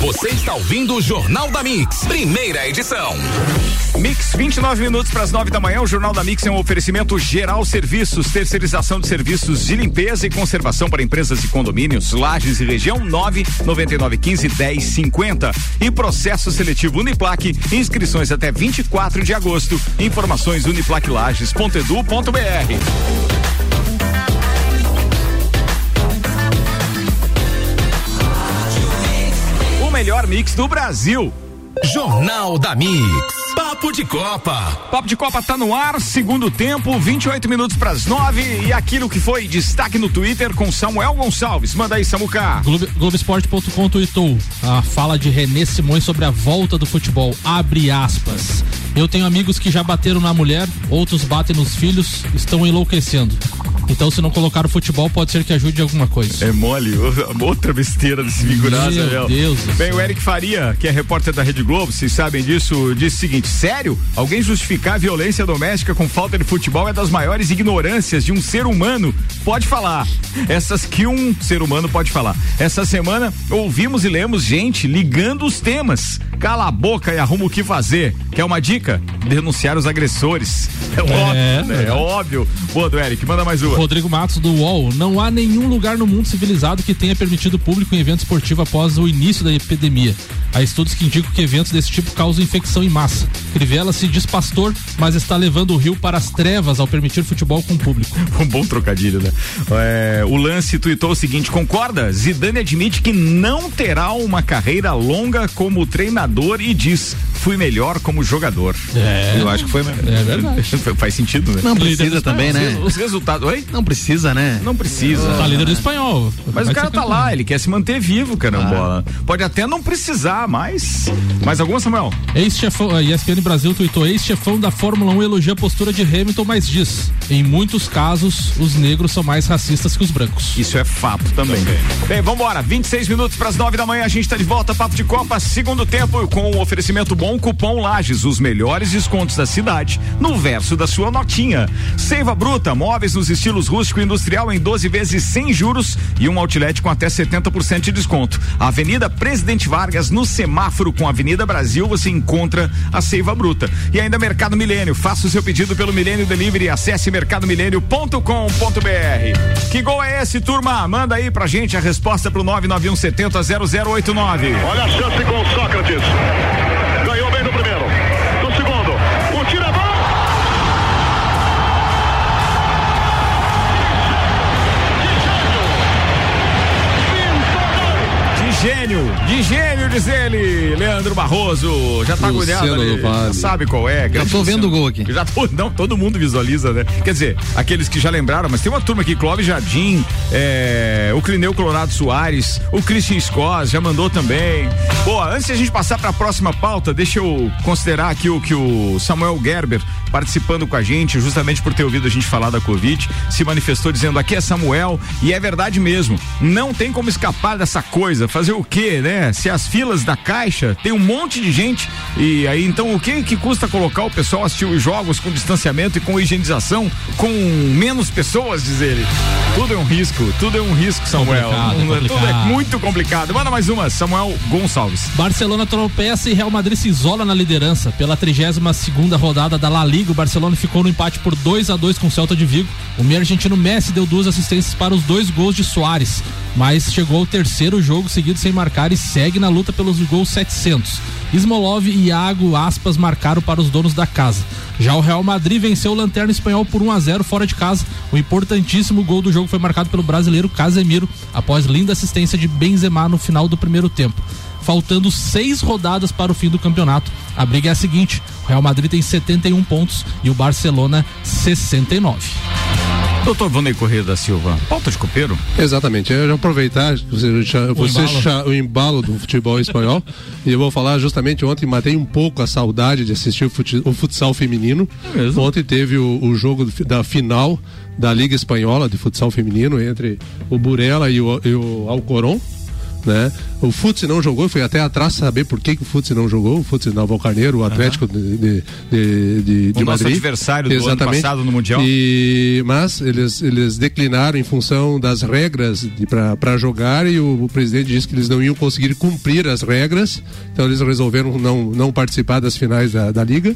S11: Você está ouvindo o Jornal da Mix, primeira edição.
S1: Mix, 29 minutos para as 9 da manhã. O Jornal da Mix é um oferecimento geral serviços, terceirização de serviços de limpeza e conservação para empresas e condomínios, lajes e região 9 99 15 10 50. E processo seletivo Uniplaque, inscrições até 24 de agosto. Informações uniplaquilages.edu.br. melhor mix do Brasil.
S11: Jornal da Mix. Papo de Copa.
S1: Papo de Copa tá no ar, segundo tempo, 28 minutos para as 9 e aquilo que foi destaque no Twitter com Samuel Gonçalves. Manda aí, Samuca.
S4: Globo, Globoesporte.com tweetou a fala de René Simões sobre a volta do futebol. Abre aspas. Eu tenho amigos que já bateram na mulher, outros batem nos filhos, estão enlouquecendo. Então, se não colocar o futebol, pode ser que ajude alguma coisa.
S1: É mole, outra besteira desse figuraça,
S4: Meu Deus.
S1: Bem, o Eric Faria, que é repórter da Rede Globo, vocês sabem disso, disse o seguinte: sério? Alguém justificar a violência doméstica com falta de futebol é das maiores ignorâncias de um ser humano. Pode falar. Essas que um ser humano pode falar. Essa semana ouvimos e lemos gente ligando os temas. Cala a boca e arruma o que fazer. Quer uma dica? Denunciar os agressores. É, óbvio, né? É óbvio. Boa do Eric, manda mais uma.
S4: Rodrigo Matos do UOL. Não há nenhum lugar no mundo civilizado que tenha permitido público em evento esportivo após o início da epidemia. Há estudos que indicam que eventos desse tipo causam infecção em massa. Crivella se diz pastor, mas está levando o Rio para as trevas ao permitir futebol com o público.
S1: Um bom trocadilho, né? É, o lance tweetou o seguinte: concorda? Zidane admite que não terá uma carreira longa como treinador e diz: fui melhor como jogador.
S4: É.
S1: Eu acho que foi mesmo.
S4: É verdade.
S1: Faz sentido, né?
S2: Não precisa também, né?
S1: Os resultados. Oi?
S2: Não precisa, né?
S1: Não precisa.
S4: Tá líder do espanhol.
S1: Mas
S4: Vai
S1: o cara tá lá, ele quer se manter vivo, carambola. Pode até não precisar, mas. Mais alguma, Samuel?
S4: Ex-chefão, a ESPN Brasil tweetou, ex-chefão da Fórmula 1 elogia a postura de Hamilton, mas diz, em muitos casos, os negros são mais racistas que os brancos.
S1: Isso é fato também. Bem, vambora. 26 minutos para as 9 da manhã. A gente tá de volta. Papo de Copa, segundo tempo, com o oferecimento bom Cupom Lages. Os melhores descontos da cidade no verso da sua notinha. Seiva Bruta, móveis nos estilos rústico e industrial em 12 vezes sem juros e um outlet com até 70% de desconto. Avenida Presidente Vargas, no semáforo com a Avenida Brasil, você encontra a Seiva Bruta. E ainda Mercado Milênio. Faça o seu pedido pelo Milênio Delivery. Acesse mercadomilênio.com.br. Que gol é esse, turma? Manda aí pra gente a resposta pro 99170 0089.
S6: Olha a chance com Sócrates.
S1: Yeah. Gênio, diz ele, Leandro Barroso. Já tá agulhado ali.
S7: Vale.
S1: Sabe qual é.
S2: Já tô vendo o gol aqui.
S1: Já tô, não, todo mundo visualiza, né? Quer dizer, aqueles que já lembraram, mas tem uma turma aqui, Clóvis Jardim, é, o Clineu Colorado Soares, o Christian Scott já mandou também. Boa, antes de a gente passar para a próxima pauta, deixa eu considerar aqui o que o Samuel Gerber, participando com a gente, justamente por ter ouvido a gente falar da Covid, se manifestou dizendo: aqui é Samuel, e é verdade mesmo. Não tem como escapar dessa coisa. Fazer o quê, né? Se as filas da caixa tem um monte de gente, e aí então o que que custa colocar o pessoal assistir os jogos com distanciamento e com higienização com menos pessoas, diz ele? Tudo é um risco, tudo é um risco, Samuel.
S4: Complicado,
S1: Tudo é
S4: complicado.
S1: muito complicado. Manda mais uma, Samuel Gonçalves.
S4: Barcelona tropeça e Real Madrid se isola na liderança. Pela 32 segunda rodada da La Liga, o Barcelona ficou no empate por 2 a 2 com o Celta de Vigo. O meio argentino Messi deu duas assistências para os dois gols de Soares, mas chegou ao terceiro jogo seguido sem marcar e segue na luta pelos gols 700. Smolov e Iago Aspas marcaram para os donos da casa. Já o Real Madrid venceu o Lanterna Espanhol por 1 a 0 fora de casa. O importantíssimo gol do jogo foi marcado pelo brasileiro Casemiro após linda assistência de Benzema no final do primeiro tempo. Faltando seis rodadas para o fim do campeonato. A briga é a seguinte: o Real Madrid tem 71 pontos e o Barcelona 69.
S1: Doutor Vanei Correia da Silva, pauta de copeiro?
S7: Exatamente. Eu já aproveitar você, já- você cha- o embalo do futebol espanhol e eu vou falar justamente ontem matei um pouco a saudade de assistir o, o futsal feminino. Ontem teve o, o jogo do da final da Liga Espanhola de futsal feminino entre o Burela e o, e o Alcoron. Né? O Futsi não jogou, fui até atrás saber por que, que o Futsi não jogou, o Futsi Naval Carneiro, o Atlético de, de, de, de, de
S1: O nosso
S7: Madrid.
S1: adversário do ano
S7: Exatamente.
S1: passado no Mundial.
S7: E, mas eles, eles declinaram em função das regras para jogar e o, o presidente disse que eles não iam conseguir cumprir as regras, então eles resolveram não, não participar das finais da, da liga.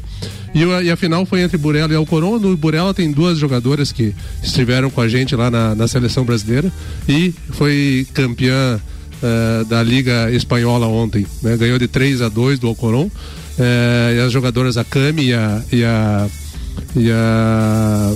S7: E, o- e a final foi entre Burela e Alcoron. No Burela tem duas jogadoras que estiveram com a gente lá na, na seleção brasileira e foi campeã eh, da Liga Espanhola ontem. né? Ganhou de 3 a 2 do Alcoron. Eh, e as jogadoras a Cami e a. E a, e a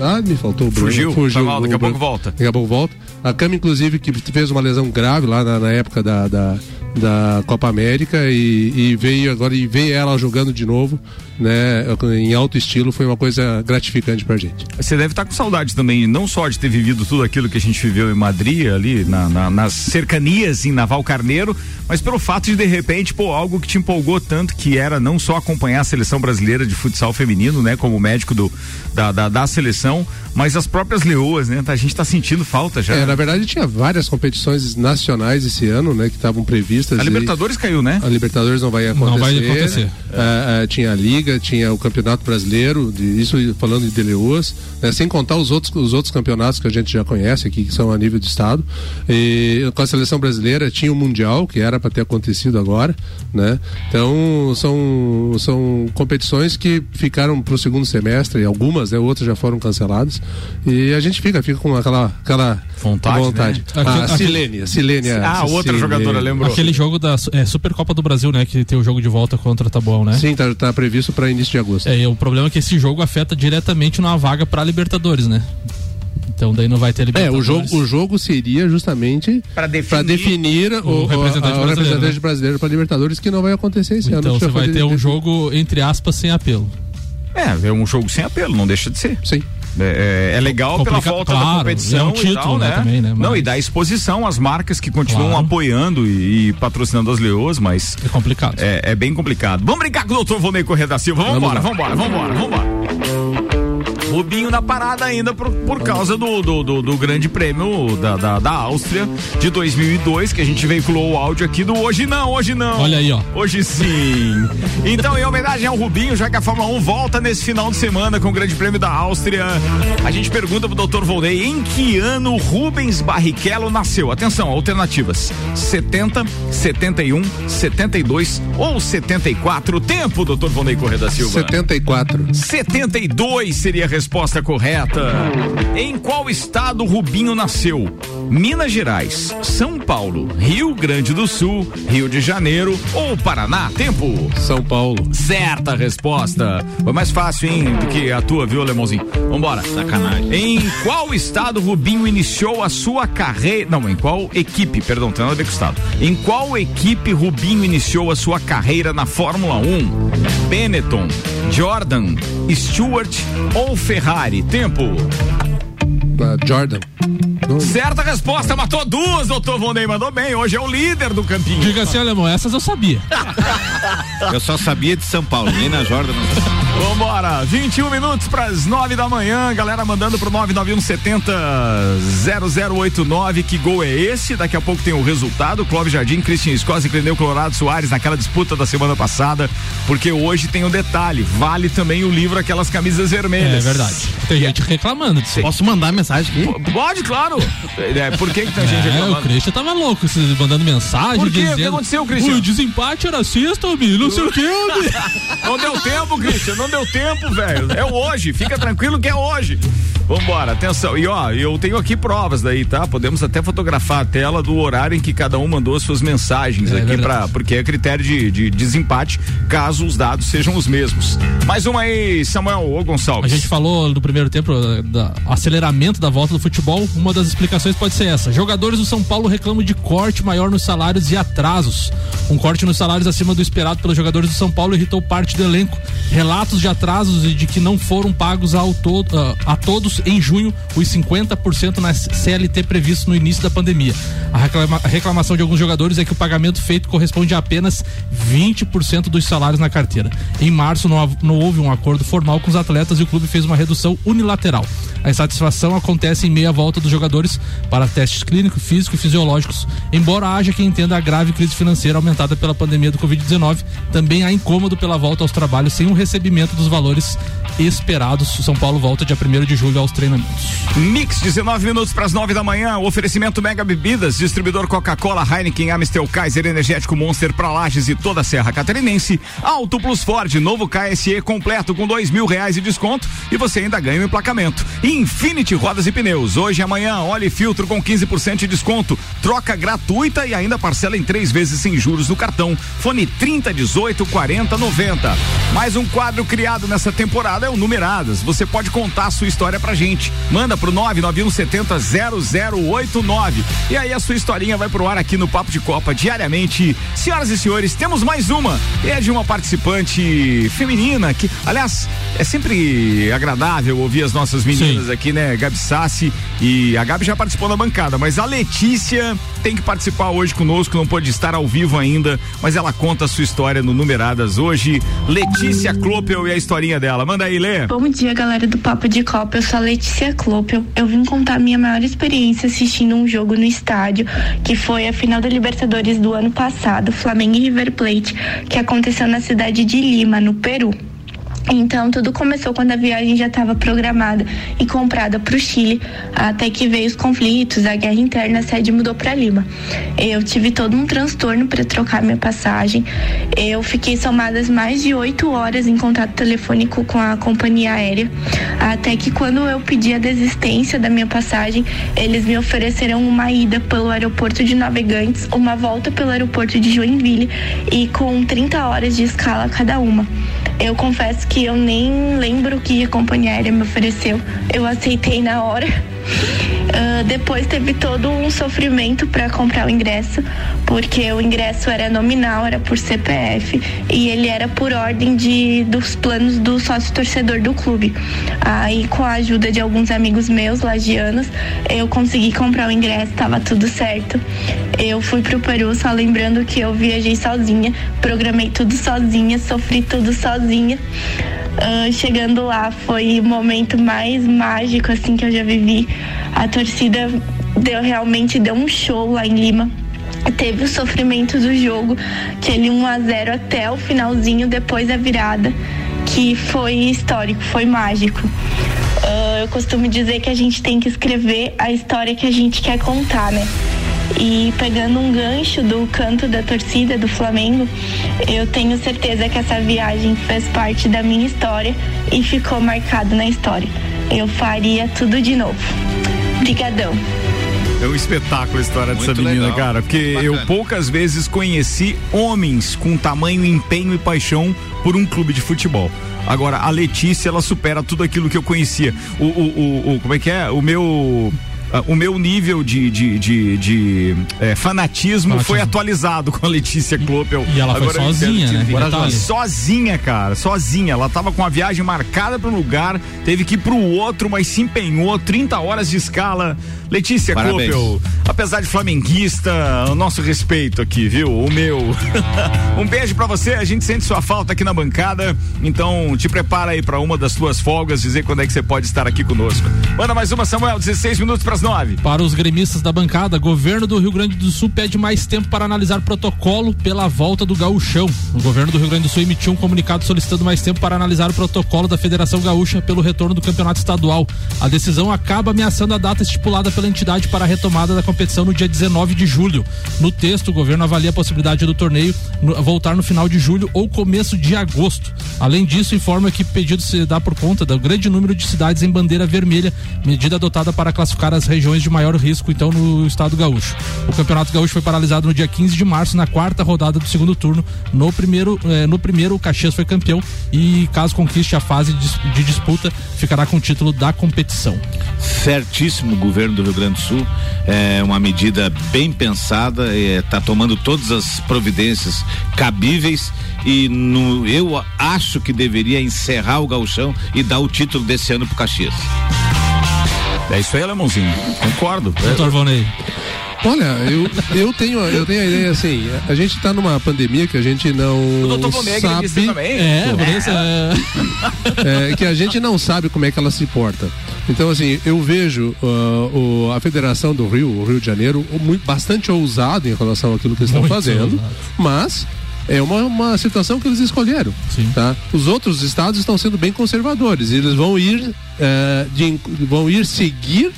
S7: ah, me faltou o Bruno.
S1: Fugiu, tá mal, daqui a pouco volta.
S7: Daqui a pouco volta. A Cami, inclusive, que fez uma lesão grave lá na, na época da, da, da Copa América e, e veio agora e veio ela jogando de novo, né? Em alto estilo, foi uma coisa gratificante pra gente.
S1: Você deve estar com saudade também, não só de ter vivido tudo aquilo que a gente viveu em Madrid, ali na- na- nas cercanias em Naval Carneiro, mas pelo fato de de repente, pô, algo que te empolgou tanto, que era não só acompanhar a seleção brasileira de futsal feminino, né, como médico do, da, da, da seleção, mas as próprias leoas, né? A gente tá sentindo falta já.
S7: É, na verdade, tinha várias competições nacionais esse ano, né? Que estavam previstas.
S1: a
S7: aí.
S1: Libertadores caiu, né?
S7: A Libertadores não vai acontecer.
S4: Não vai acontecer.
S7: Ah, ah, tinha a Liga, tinha o Campeonato Brasileiro, de, isso falando de Leoas, né? sem contar os outros, os outros campeonatos que a gente já conhece aqui, que são a nível de estado. E com a seleção brasileira tinha o Mundial, que era para ter acontecido agora, né? Então são, são competições que ficaram para o segundo semestre, algumas, né? outras já foram canceladas. E a gente fica, fica com aquela, aquela
S1: Vontade,
S7: vontade.
S4: né?
S7: Ah, a Silene, a Silene.
S1: Ah, outra jogadora, lembrou.
S4: Aquele jogo da é, Supercopa do Brasil, né? Que tem o jogo de volta contra o Tabuão, né?
S7: Sim, tá, tá previsto para início de agosto.
S4: É, e o problema é que esse jogo afeta diretamente numa vaga pra Libertadores, né? Então daí não vai ter
S7: É,
S4: Libertadores.
S7: o jogo, o jogo seria justamente
S1: Pra definir,
S7: para definir o,
S4: o representante
S7: a-
S4: brasileiro,
S7: representante
S4: né?
S7: brasileiro para Libertadores, que não vai acontecer esse ano.
S4: Então você vai ter um jogo, entre aspas, sem apelo.
S1: É, é um jogo sem apelo, não deixa de ser.
S7: Sim.
S1: É, é- é legal pela
S4: Complica-
S1: volta da
S4: claro,
S1: competição
S4: é um título,
S1: tal,
S4: né,
S1: né?
S4: também, né,
S1: Não,
S4: mas-
S1: e dá exposição às marcas que continuam
S4: Claro.
S1: apoiando e, e patrocinando as leoas, mas
S4: É complicado.
S1: é, é bem complicado. Vamos brincar com o doutor Vonei Corrêa da Silva. Vamos embora, vamos embora, vamos embora, vamos embora. Rubinho na parada ainda por, por causa do, do, do- do grande prêmio da, da, da Áustria de 2002, que a gente veiculou o áudio aqui do Hoje Não, Hoje Não.
S4: Olha aí, ó.
S1: Hoje sim. Então, em homenagem ao Rubinho, já que a Fórmula 1 volta nesse final de semana com o Grande Prêmio da Áustria, a gente pergunta pro Dr. Volney em que ano Rubens Barrichello nasceu. Atenção, alternativas: 70, 71, 72 ou 74. Tempo, Dr. Volney Correia da Silva.
S7: 74.
S1: 72 seria a resposta correta. Em qual estado Rubinho nasceu? Minas Gerais, São Paulo, Rio Grande do Sul, Rio de Janeiro ou Paraná? Tempo.
S7: São Paulo.
S1: Certa resposta. Foi mais fácil, hein, do que a tua, viu, Alemãozinho? Vambora.
S3: Sacanagem.
S1: Em qual estado Rubinho iniciou a sua carreira? Não, em qual equipe, perdão, tem nada a ver com o estado. Em qual equipe Rubinho iniciou a sua carreira na Fórmula 1? Benetton, Jordan, Stewart ou Ferrari? Tempo.
S7: Ah, Jordan. Não-
S1: Certa resposta, matou duas, doutor Vonei, mandou bem. Hoje é o líder do campinho.
S4: Diga assim, alemão, essas eu sabia.
S3: Eu só sabia de São Paulo, nem na Jordan. não.
S1: Vambora, 21 minutos para as 9 da manhã, galera mandando pro 99170 0089, que gol é esse? Daqui a pouco tem o resultado, Clóvis Jardim, Christian Escosa e Cleneu Colorado Soares naquela disputa da semana passada, porque hoje tem o detalhe, vale também o livro Aquelas Camisas Vermelhas.
S4: É verdade. Tem gente reclamando disso. aí.
S2: Posso mandar mensagem mensagem aqui?
S1: Pode, claro. É, é, por que, que tá tem gente
S4: é,
S1: reclamando?
S4: O Cristian tava louco mandando mensagem.
S1: Por quê? Dizendo, o que aconteceu, Cristian?
S4: O desempate era sexta, amigo. Não sei o que,
S1: Não deu tempo, Cristian. Não deu tempo, velho. É hoje. Fica tranquilo que é hoje. Vambora, atenção. E ó, eu tenho aqui provas daí, tá? Podemos até fotografar a tela do horário em que cada um mandou as suas mensagens
S4: é,
S1: aqui para porque é critério de, de desempate, caso os dados sejam os mesmos. Mais uma aí, Samuel ou Gonçalves.
S4: A gente falou no primeiro tempo do aceleramento 100% da volta do futebol, uma das explicações pode ser essa. Jogadores do São Paulo reclamam de corte maior nos salários e atrasos. Um corte nos salários acima do esperado pelos jogadores do São Paulo irritou parte do elenco. Relatos de atrasos e de que não foram pagos ao ah, a todos em junho os 50% na CLT previsto no início da pandemia. A, reclama, a reclamação de alguns jogadores é que o pagamento feito corresponde a apenas 20% dos salários na carteira. Em março não, não houve um acordo formal com os atletas e o clube fez uma redução unilateral. A insatisfação acontece em meia volta dos jogadores para testes clínicos, físicos e fisiológicos. Embora haja quem entenda a grave crise financeira aumentada pela pandemia do Covid-19, também há incômodo pela volta aos trabalhos sem o recebimento dos valores esperados. O São Paulo volta dia 1 de julho aos treinamentos.
S1: Mix, 19 minutos para as 9 da manhã. O oferecimento Mega Bebidas, distribuidor Coca-Cola, Heineken, Amstel, Kaiser, Energético Monster para Lages e toda a Serra Catarinense. Auto Plus Ford, novo KSE completo com dois mil reais de desconto e você ainda ganha um emplacamento. Infinity Rodas e Pneus, hoje e amanhã, óleo e filtro com 15% de desconto, troca gratuita e ainda parcela em três vezes sem juros no cartão. Fone 30 18 40 90. Mais um quadro criado nessa temporada é o Numeradas. Você pode contar a sua história pra gente. Manda pro 991 70 0089. E aí a sua historinha vai pro ar aqui no Papo de Copa diariamente. Senhoras e senhores, temos mais uma. É de uma participante feminina que, aliás, é sempre agradável ouvir as nossas meninas Aqui, né? Gabi Sassi e a Gabi já participou da bancada, mas a Letícia tem que participar hoje conosco, não pode estar ao vivo ainda, mas ela conta a sua história no Numeradas hoje. Letícia Klopel e a historinha dela. Manda aí, Lê.
S13: Bom dia, galera do Papo de Copa. Eu sou a Letícia Klopel. Eu vim contar a minha maior experiência assistindo um jogo no estádio, que foi a final da Libertadores do ano passado, Flamengo e River Plate, que aconteceu na cidade de Lima, no Peru. Então, tudo começou quando a viagem já estava programada e comprada para o Chile, até que veio os conflitos, a guerra interna, a sede mudou para Lima. Eu tive todo um transtorno para trocar minha passagem. Eu fiquei somadas mais de oito horas em contato telefônico com a companhia aérea, até que quando eu pedi a desistência da minha passagem, eles me ofereceram uma ida pelo aeroporto de Navegantes, uma volta pelo aeroporto de Joinville e com 30 horas de escala cada uma. Eu confesso que eu nem lembro o que a companhia aérea me ofereceu. Eu aceitei na hora. Ah, depois teve todo um sofrimento para comprar o ingresso, porque o ingresso era nominal, era por CPF e ele era por ordem de, dos planos do sócio torcedor do clube. Aí, com a ajuda de alguns amigos meus, lagianos, eu consegui comprar o ingresso, estava tudo certo. Eu fui pro Peru, só lembrando que eu viajei sozinha, programei tudo sozinha, sofri tudo sozinha. Ah, chegando lá foi o momento mais mágico assim que eu já vivi. A torcida deu realmente deu um show lá em Lima. Teve o sofrimento do jogo, aquele 1 a 0 até o finalzinho depois da virada, que foi histórico, foi mágico. Ah, eu costumo dizer que a gente tem que escrever a história que a gente quer contar, né? E pegando um gancho do canto da torcida do Flamengo, eu tenho certeza que essa viagem fez parte da minha história e ficou marcado na história. Eu faria tudo de novo. Obrigadão.
S1: É um espetáculo a história dessa
S3: Muito
S1: menina,
S3: legal.
S1: cara. Porque
S3: Bacana.
S1: eu poucas vezes conheci homens com tamanho empenho e paixão por um clube de futebol. Agora, a Letícia, ela supera tudo aquilo que eu conhecia. O, o, o, o- como é que é? O meu. Ah, O meu nível de, de, de, de, eh, fanatismo,
S4: Fanatismo.
S1: foi atualizado com a Letícia Klopel.
S4: E ela foi
S1: Agora entendo
S4: sozinha, né? Detalhe.
S1: Sozinha, cara, sozinha. Ela tava com a viagem marcada para um lugar, teve que ir pro outro, mas se empenhou, 30 horas de escala. Letícia
S3: Parabéns.
S1: Klopel, apesar de flamenguista, o nosso respeito aqui, viu? O meu. um beijo pra você, a gente sente sua falta aqui na bancada, então te prepara aí pra uma das suas folgas, dizer quando é que você pode estar aqui conosco. Manda mais uma, Samuel, 16 minutos pras 9.
S4: Para os gremistas da bancada, governo do Rio Grande do Sul pede mais tempo para analisar protocolo pela volta do gauchão. O governo do Rio Grande do Sul emitiu um comunicado solicitando mais tempo para analisar o protocolo da Federação Gaúcha pelo retorno do campeonato estadual. A decisão acaba ameaçando a data estipulada pela entidade para a retomada da competição no dia 19 de julho. No texto, o governo avalia a possibilidade do torneio voltar no final de julho ou começo de agosto. Além disso, informa que pedido se dá por conta do grande número de cidades em bandeira vermelha, medida adotada para classificar as regiões de maior risco, então, no estado gaúcho. O Campeonato Gaúcho foi paralisado no dia 15 de março, na quarta rodada do segundo turno. No primeiro, eh, no primeiro o Caxias foi campeão e, caso conquiste a fase de, de disputa, ficará com o título da competição.
S3: certíssimo governo do Rio Grande do Sul. É uma medida bem pensada, está tomando todas as providências cabíveis e no- eu acho que deveria encerrar o gauchão e dar o título desse ano pro Caxias.
S1: É isso aí, Alemãozinho. Concordo.
S4: Doutor Vonei.
S7: Olha, eu, eu, tenho, eu tenho a ideia assim, a gente tá numa pandemia que a gente não
S1: O Bonegri
S7: sabe...
S1: também.
S4: É, é...
S7: é, que a gente não sabe como é que ela se porta. Então, assim, eu vejo uh, o, a Federação do Rio, o Rio de Janeiro, muito, bastante ousado em relação àquilo que eles estão
S4: Muito
S7: fazendo,
S4: ousado.
S7: mas é uma, uma situação que eles escolheram. Tá? Os outros estados estão sendo bem conservadores. Eles vão ir, eh, de- vão ir seguir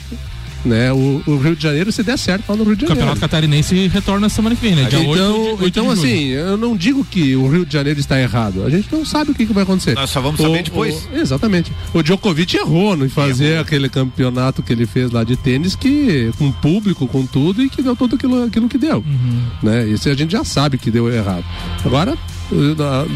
S7: né, o, o Rio de Janeiro se der certo lá no Rio de
S4: O
S7: Janeiro.
S4: Campeonato Catarinense retorna semana que vem, né? Dia
S7: Então,
S4: 8 de- 8 de
S7: então assim, eu não digo que o Rio de Janeiro está errado. A gente não sabe o que, que vai acontecer.
S3: Nós só vamos saber depois.
S7: o- exatamente. O Djokovic errou em fazer aquele campeonato que ele fez lá de tênis, que com público, com tudo, e que deu tudo aquilo, aquilo que deu.
S4: Uhum.
S7: Né? Isso a gente já sabe que deu errado. Agora,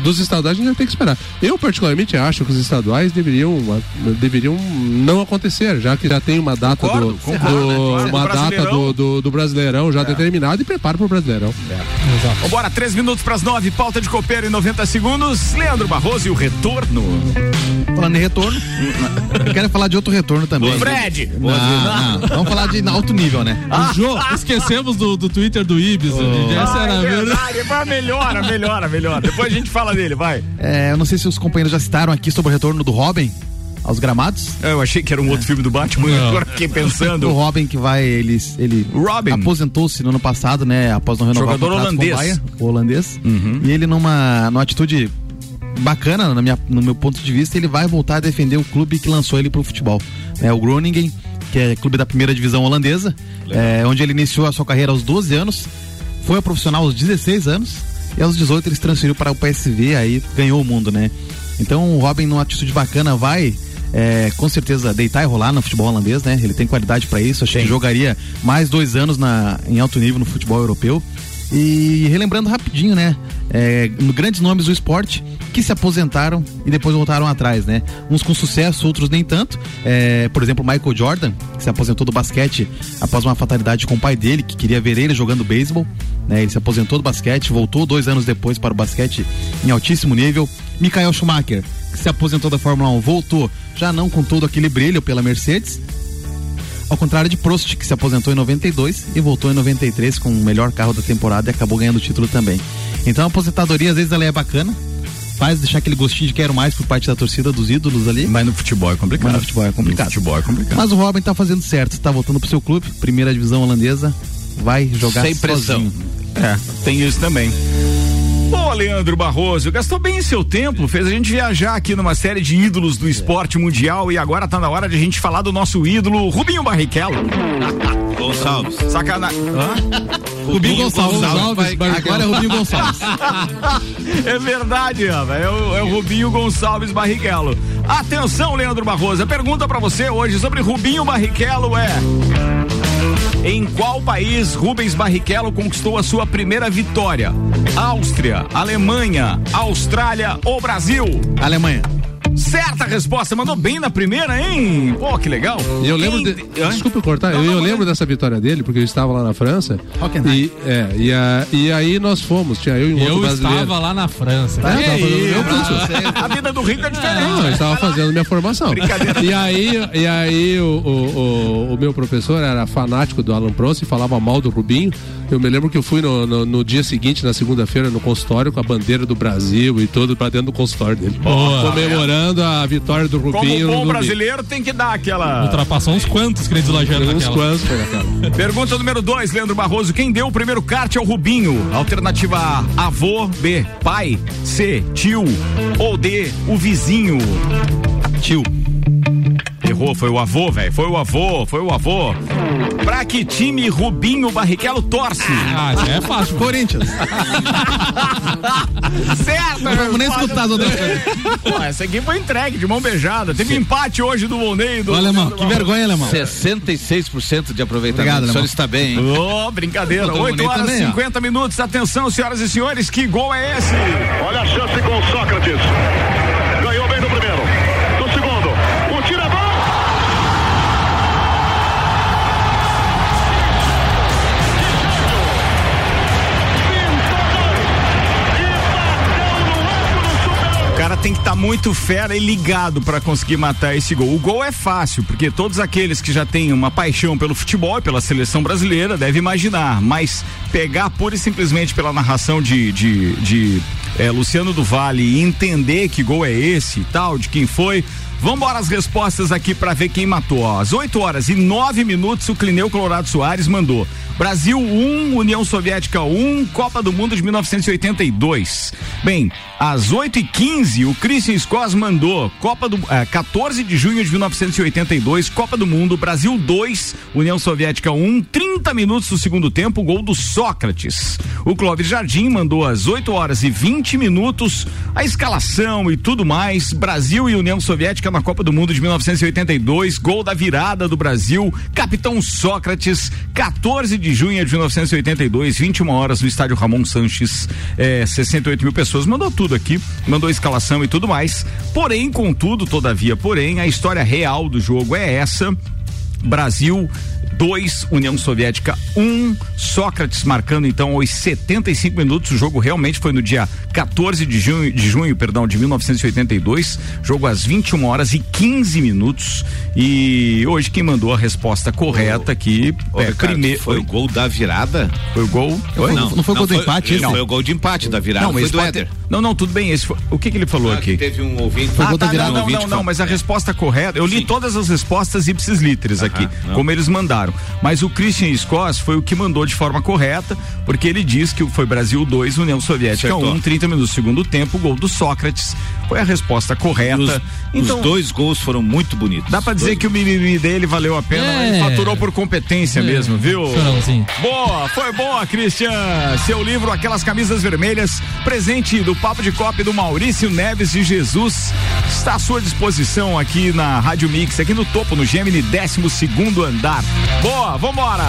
S7: dos estaduais a gente vai ter que esperar. Eu, particularmente, acho que os estaduais deveriam, ah, deveriam não acontecer, já que já tem uma data
S1: Concordo,
S7: do,
S1: concordo,
S7: do-
S1: né? Claro,
S7: uma
S1: do
S7: data
S1: Brasileirão.
S7: do, do, do Brasileirão já determinada e prepara para o Brasileirão.
S1: Vambora, três minutos pras nove, pauta de copeiro em 90 segundos. Leandro Barroso e o retorno.
S14: Falando em retorno, eu quero falar de outro retorno também.
S1: Fred!
S14: Não, não, vamos falar de alto nível, né?
S4: O Jô, esquecemos do, do Twitter do Ibis. Essa
S1: Ah,
S4: era
S1: é
S4: a verdade.
S1: vai, melhora, melhora, Depois a gente fala dele, vai.
S14: É, eu não sei se os companheiros já citaram aqui sobre o retorno do Robin aos gramados.
S1: Eu achei que era um outro filme do Batman,
S14: Não.
S1: agora fiquei
S14: O
S1: pensando.
S14: Robin que vai, ele, ele
S1: Robin.
S14: aposentou-se no ano passado, né? Após não renovar
S1: Jogador
S14: o
S1: holandês.
S14: com o Bayern, o holandês.
S1: Uhum.
S14: E ele numa, numa atitude bacana, na minha, no meu ponto de vista, ele vai voltar a defender o clube que lançou ele pro futebol. É o Groningen, que é clube da primeira divisão holandesa, é, onde ele iniciou a sua carreira aos 12 anos, foi a profissional aos 16 anos, e aos 18 ele se transferiu para o PSV, aí ganhou o mundo, né? Então o Robin, numa atitude bacana, vai é, com certeza deitar e rolar no futebol holandês, né? Ele tem qualidade para isso, acho que jogaria mais dois anos na, em alto nível no futebol europeu. E relembrando rapidinho, né? É, grandes nomes do esporte que se aposentaram e depois voltaram atrás, né? Uns com sucesso, outros nem tanto. É, por exemplo, Michael Jordan, que se aposentou do basquete após uma fatalidade com o pai dele, que queria ver ele jogando beisebol. Né? Ele se aposentou do basquete, voltou dois anos depois para o basquete em altíssimo nível. Michael Schumacher, que se aposentou da Fórmula 1, voltou, já não com todo aquele brilho pela Mercedes. Ao contrário de Prost, que se aposentou em 92 e voltou em 93 com o melhor carro da temporada e acabou ganhando o título também. Então a aposentadoria às vezes ela é bacana, faz deixar aquele gostinho de quero mais por parte da torcida dos ídolos ali.
S1: Mas no futebol é complicado.
S14: Mas no futebol é complicado.
S1: No futebol é complicado.
S14: Mas o Robin tá fazendo certo, tá voltando pro seu clube, primeira divisão holandesa, vai jogar
S1: Sem pressão.
S14: sozinho.
S1: É, tem isso também. Ô, Leandro Barroso, gastou bem seu tempo, fez a gente viajar aqui numa série de ídolos do esporte mundial e agora tá na hora de a gente falar do nosso ídolo, Rubinho Barrichello.
S3: Gonçalves.
S1: Sacanagem.
S14: Rubinho Gonçalves,
S2: Gonçalves,
S14: vai- agora é Rubinho Gonçalves.
S1: é verdade, rapaz. É o, é o Rubinho Gonçalves Barrichello. Atenção, Leandro Barroso. A pergunta pra você hoje sobre Rubinho Barrichello é: Em qual país Rubens Barrichello conquistou a sua primeira vitória? Áustria, Alemanha, Austrália ou Brasil?
S14: Alemanha.
S1: Certa resposta, mandou bem na primeira, hein? Pô, que legal.
S7: E eu lembro. De... Desculpa eu cortar, eu, eu lembro dessa vitória dele, porque eu estava lá na França. E, é, e, a- e aí nós fomos, tinha eu e um outro
S4: Eu
S7: brasileiro.
S4: estava lá na França.
S7: É, eu
S4: isso?
S7: meu curso.
S1: A vida do rico é diferente.
S7: Não, eu estava fazendo minha formação.
S1: Brincadeira.
S7: E aí, e aí o, o, o- o meu professor era fanático do Alan Prost e falava mal do Rubinho. Eu me lembro que eu fui no, no, no dia seguinte, na segunda-feira, no consultório, com a bandeira do Brasil e tudo pra dentro do consultório dele.
S4: Boa.
S7: comemorando a vitória do
S1: Como
S7: Rubinho.
S1: bom
S7: no domingo.
S1: brasileiro tem que dar aquela.
S4: Ultrapassou uns quantos queridos lajeados
S7: Uns
S4: naquela.
S7: quantos.
S1: Pergunta número 2, Leandro Barroso. Quem deu o primeiro kart ao Rubinho? Alternativa A, avô. B, pai. C, tio. Ou D, o vizinho.
S14: Tio.
S1: Errou, foi o avô, velho. Foi o avô, foi o avô. Pra que time Rubinho Barrichello torce?
S4: Ah, isso aí é fácil.
S14: Corinthians.
S1: certo,
S14: Não vamos nem escutar as outras coisas.
S1: Pô, essa aqui foi entregue de mão beijada. Teve empate hoje do Volney e do.
S14: Ô, alemão,
S1: do
S14: que vergonha, alemão.
S3: 66% de aproveitamento.
S14: Obrigado,
S3: o senhor está bem, hein?
S1: Ô, brincadeira.
S3: Doutor
S1: 8
S3: Bonito
S1: horas e
S3: também, ó.
S1: 50 minutos. Atenção, senhoras e senhores, que gol é esse?
S6: Olha a chance com o Sócrates.
S1: Tem que estar muito fera e ligado para conseguir matar esse gol. O gol é fácil, porque todos aqueles que já têm uma paixão pelo futebol e pela seleção brasileira devem imaginar, mas pegar pura e simplesmente pela narração de, de, de é, Luciano do Vale e entender que gol é esse e tal, de quem foi. Vambora as respostas aqui para ver quem matou. Ó. Às 8 horas e 9 minutos, o Clineu Colorado Soares mandou. Brasil 1, um, União Soviética 1, um, Copa do Mundo de 1982. Bem, às 8 e 15 o Christian Scos mandou Copa do eh, 14 de junho de 1982, Copa do Mundo, Brasil 2, União Soviética 1, um, 30 minutos do segundo tempo, gol do Sócrates. O Clóvis Jardim mandou às 8 horas e 20 minutos a escalação e tudo mais, Brasil e União Soviética na Copa do Mundo de 1982, gol da virada do Brasil, Capitão Sócrates, 14 de junho de 1982, 21 horas no estádio Ramon Sanches, é, 68 mil pessoas. Mandou tudo aqui, mandou escalação e tudo mais. Porém, contudo, todavia, porém, a história real do jogo é essa. Brasil 2, União Soviética 1. Um, Sócrates marcando então aos 75 minutos. O jogo realmente foi no dia 14 de junho, de junho, perdão, de 1982. Jogo às 21 horas e 15 minutos. E hoje quem mandou a resposta correta aqui
S3: Ô,
S1: é primeiro
S3: Foi o gol da virada?
S1: Foi o gol?
S3: Foi?
S1: Não, não foi o gol do empate?
S3: Não, foi o gol de empate da virada.
S1: Não,
S3: foi
S1: esse
S3: do
S1: foi
S3: Éder.
S1: Não, não, tudo bem. Esse foi- o que, que ele falou
S3: Ah,
S1: aqui?
S3: teve um ouvinte.
S1: Ah, tá, não, não,
S3: Um
S1: não, não, mas a resposta correta, eu li todas as respostas ipsis literis aqui,
S3: não.
S1: como eles mandaram. Mas o Christian Scott foi o que mandou de forma correta, porque ele diz que foi Brasil 2, União Soviética
S3: Acertou.
S1: 1, 30 minutos do segundo tempo, gol do Sócrates. Foi a resposta correta.
S3: Os,
S1: então,
S3: os dois gols foram muito bonitos.
S1: Dá pra dizer que o mimimi dele valeu a pena, mas ele
S4: É.
S1: faturou por competência
S4: É.
S1: mesmo, viu?
S4: Chorãozinho.
S1: Boa, foi boa, Christian. Seu livro, Aquelas Camisas Vermelhas, presente do Papo de Copa do Maurício Neves de Jesus, está à sua disposição aqui na Rádio Mix, aqui no topo, no Gemini, 12 segundo andar. Boa, vambora!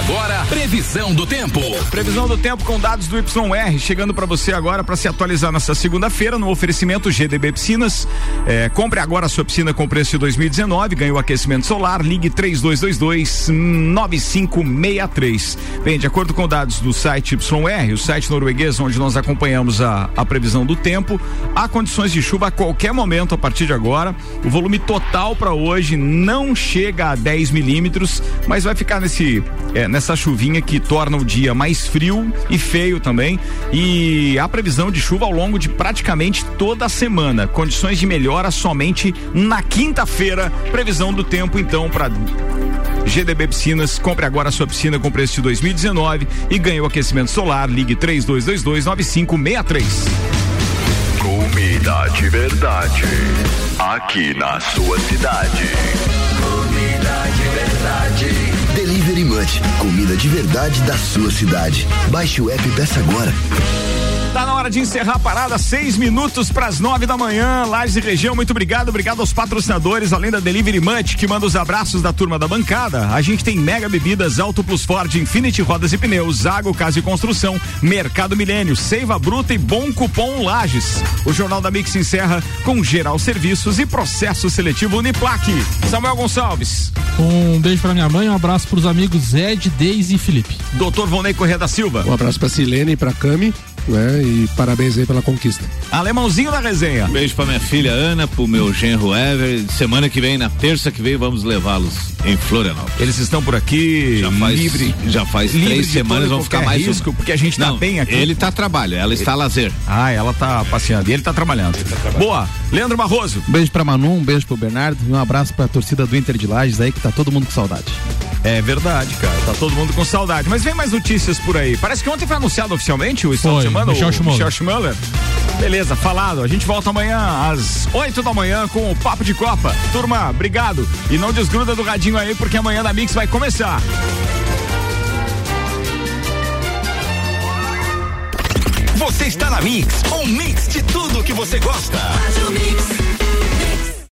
S10: Agora, previsão do tempo.
S1: Previsão do tempo com dados do YR, chegando para você agora para se atualizar nessa segunda-feira no oferecimento GDB Piscinas. É, compre agora a sua piscina com preço de 2019, ganhe o aquecimento solar, ligue 3222 9563. Bem, de acordo com dados do site YR, o site norueguês onde nós acompanhamos a, a previsão do tempo, há condições de chuva a qualquer momento a partir de agora. O volume total para hoje não chega a 10 milímetros, mas vai ficar nesse é, nessa chuvinha que torna o dia mais frio e feio também. E a previsão de chuva ao longo de praticamente toda a semana. Condições de melhora somente na quinta-feira. Previsão do tempo, então, para GDB Piscinas, compre agora a sua piscina com preço de 2019 e ganhe o aquecimento solar. Ligue 3222 9563.
S15: Comida de verdade. Aqui na sua cidade. Comida de verdade. Delivery Munch. Comida de verdade da sua cidade. Baixe o app e peça agora.
S1: Tá na hora de encerrar a parada, seis minutos para as nove da manhã. Lages e região, muito obrigado. Obrigado aos patrocinadores, além da Delivery Munch, que manda os abraços da turma da bancada. A gente tem Mega Bebidas, Auto Plus Ford, Infinity Rodas e Pneus, Zago Casa e Construção, Mercado Milênio, Seiva Bruta e Bom Cupom Lages. O Jornal da Mix encerra com Geral Serviços e Processo Seletivo Uniplaque. Samuel Gonçalves.
S4: Um beijo pra minha mãe, um abraço pros amigos Ed, Deise e Felipe.
S1: Doutor Vonei Corrêa da Silva.
S7: Um abraço pra Silene e pra Cami, né? E parabéns aí pela conquista.
S1: Alemãozinho da resenha.
S3: Beijo pra minha filha Ana, pro meu genro Ever. Semana que vem, na terça que vem, vamos levá-los em Florianópolis.
S1: Eles estão por aqui
S3: já faz,
S1: livre,
S3: já faz
S1: livre
S3: três semanas,
S1: e
S3: vão ficar mais
S1: risco,
S3: uma.
S1: porque a gente tá
S3: Não,
S1: bem aqui.
S3: Ele tá a trabalho, ela está a lazer.
S1: Ah, ela tá passeando e ele tá trabalhando. Boa, Leandro Barroso.
S14: Um beijo pra Manu, um beijo pro Bernardo e um abraço pra torcida do Inter de Lages aí que tá todo mundo com saudade.
S1: É verdade, cara. Tá todo mundo com saudade. Mas vem mais notícias por aí. Parece que ontem foi anunciado oficialmente o estado
S4: Foi,
S1: semana.
S4: Michel.
S1: Michel Schmuller. Beleza, falado. A gente volta amanhã às 8 da manhã com o Papo de Copa. Turma, obrigado. E não desgruda do radinho aí, porque amanhã da Mix vai começar.
S10: Você está na Mix, um mix de tudo que você gosta.
S16: Faz o mix.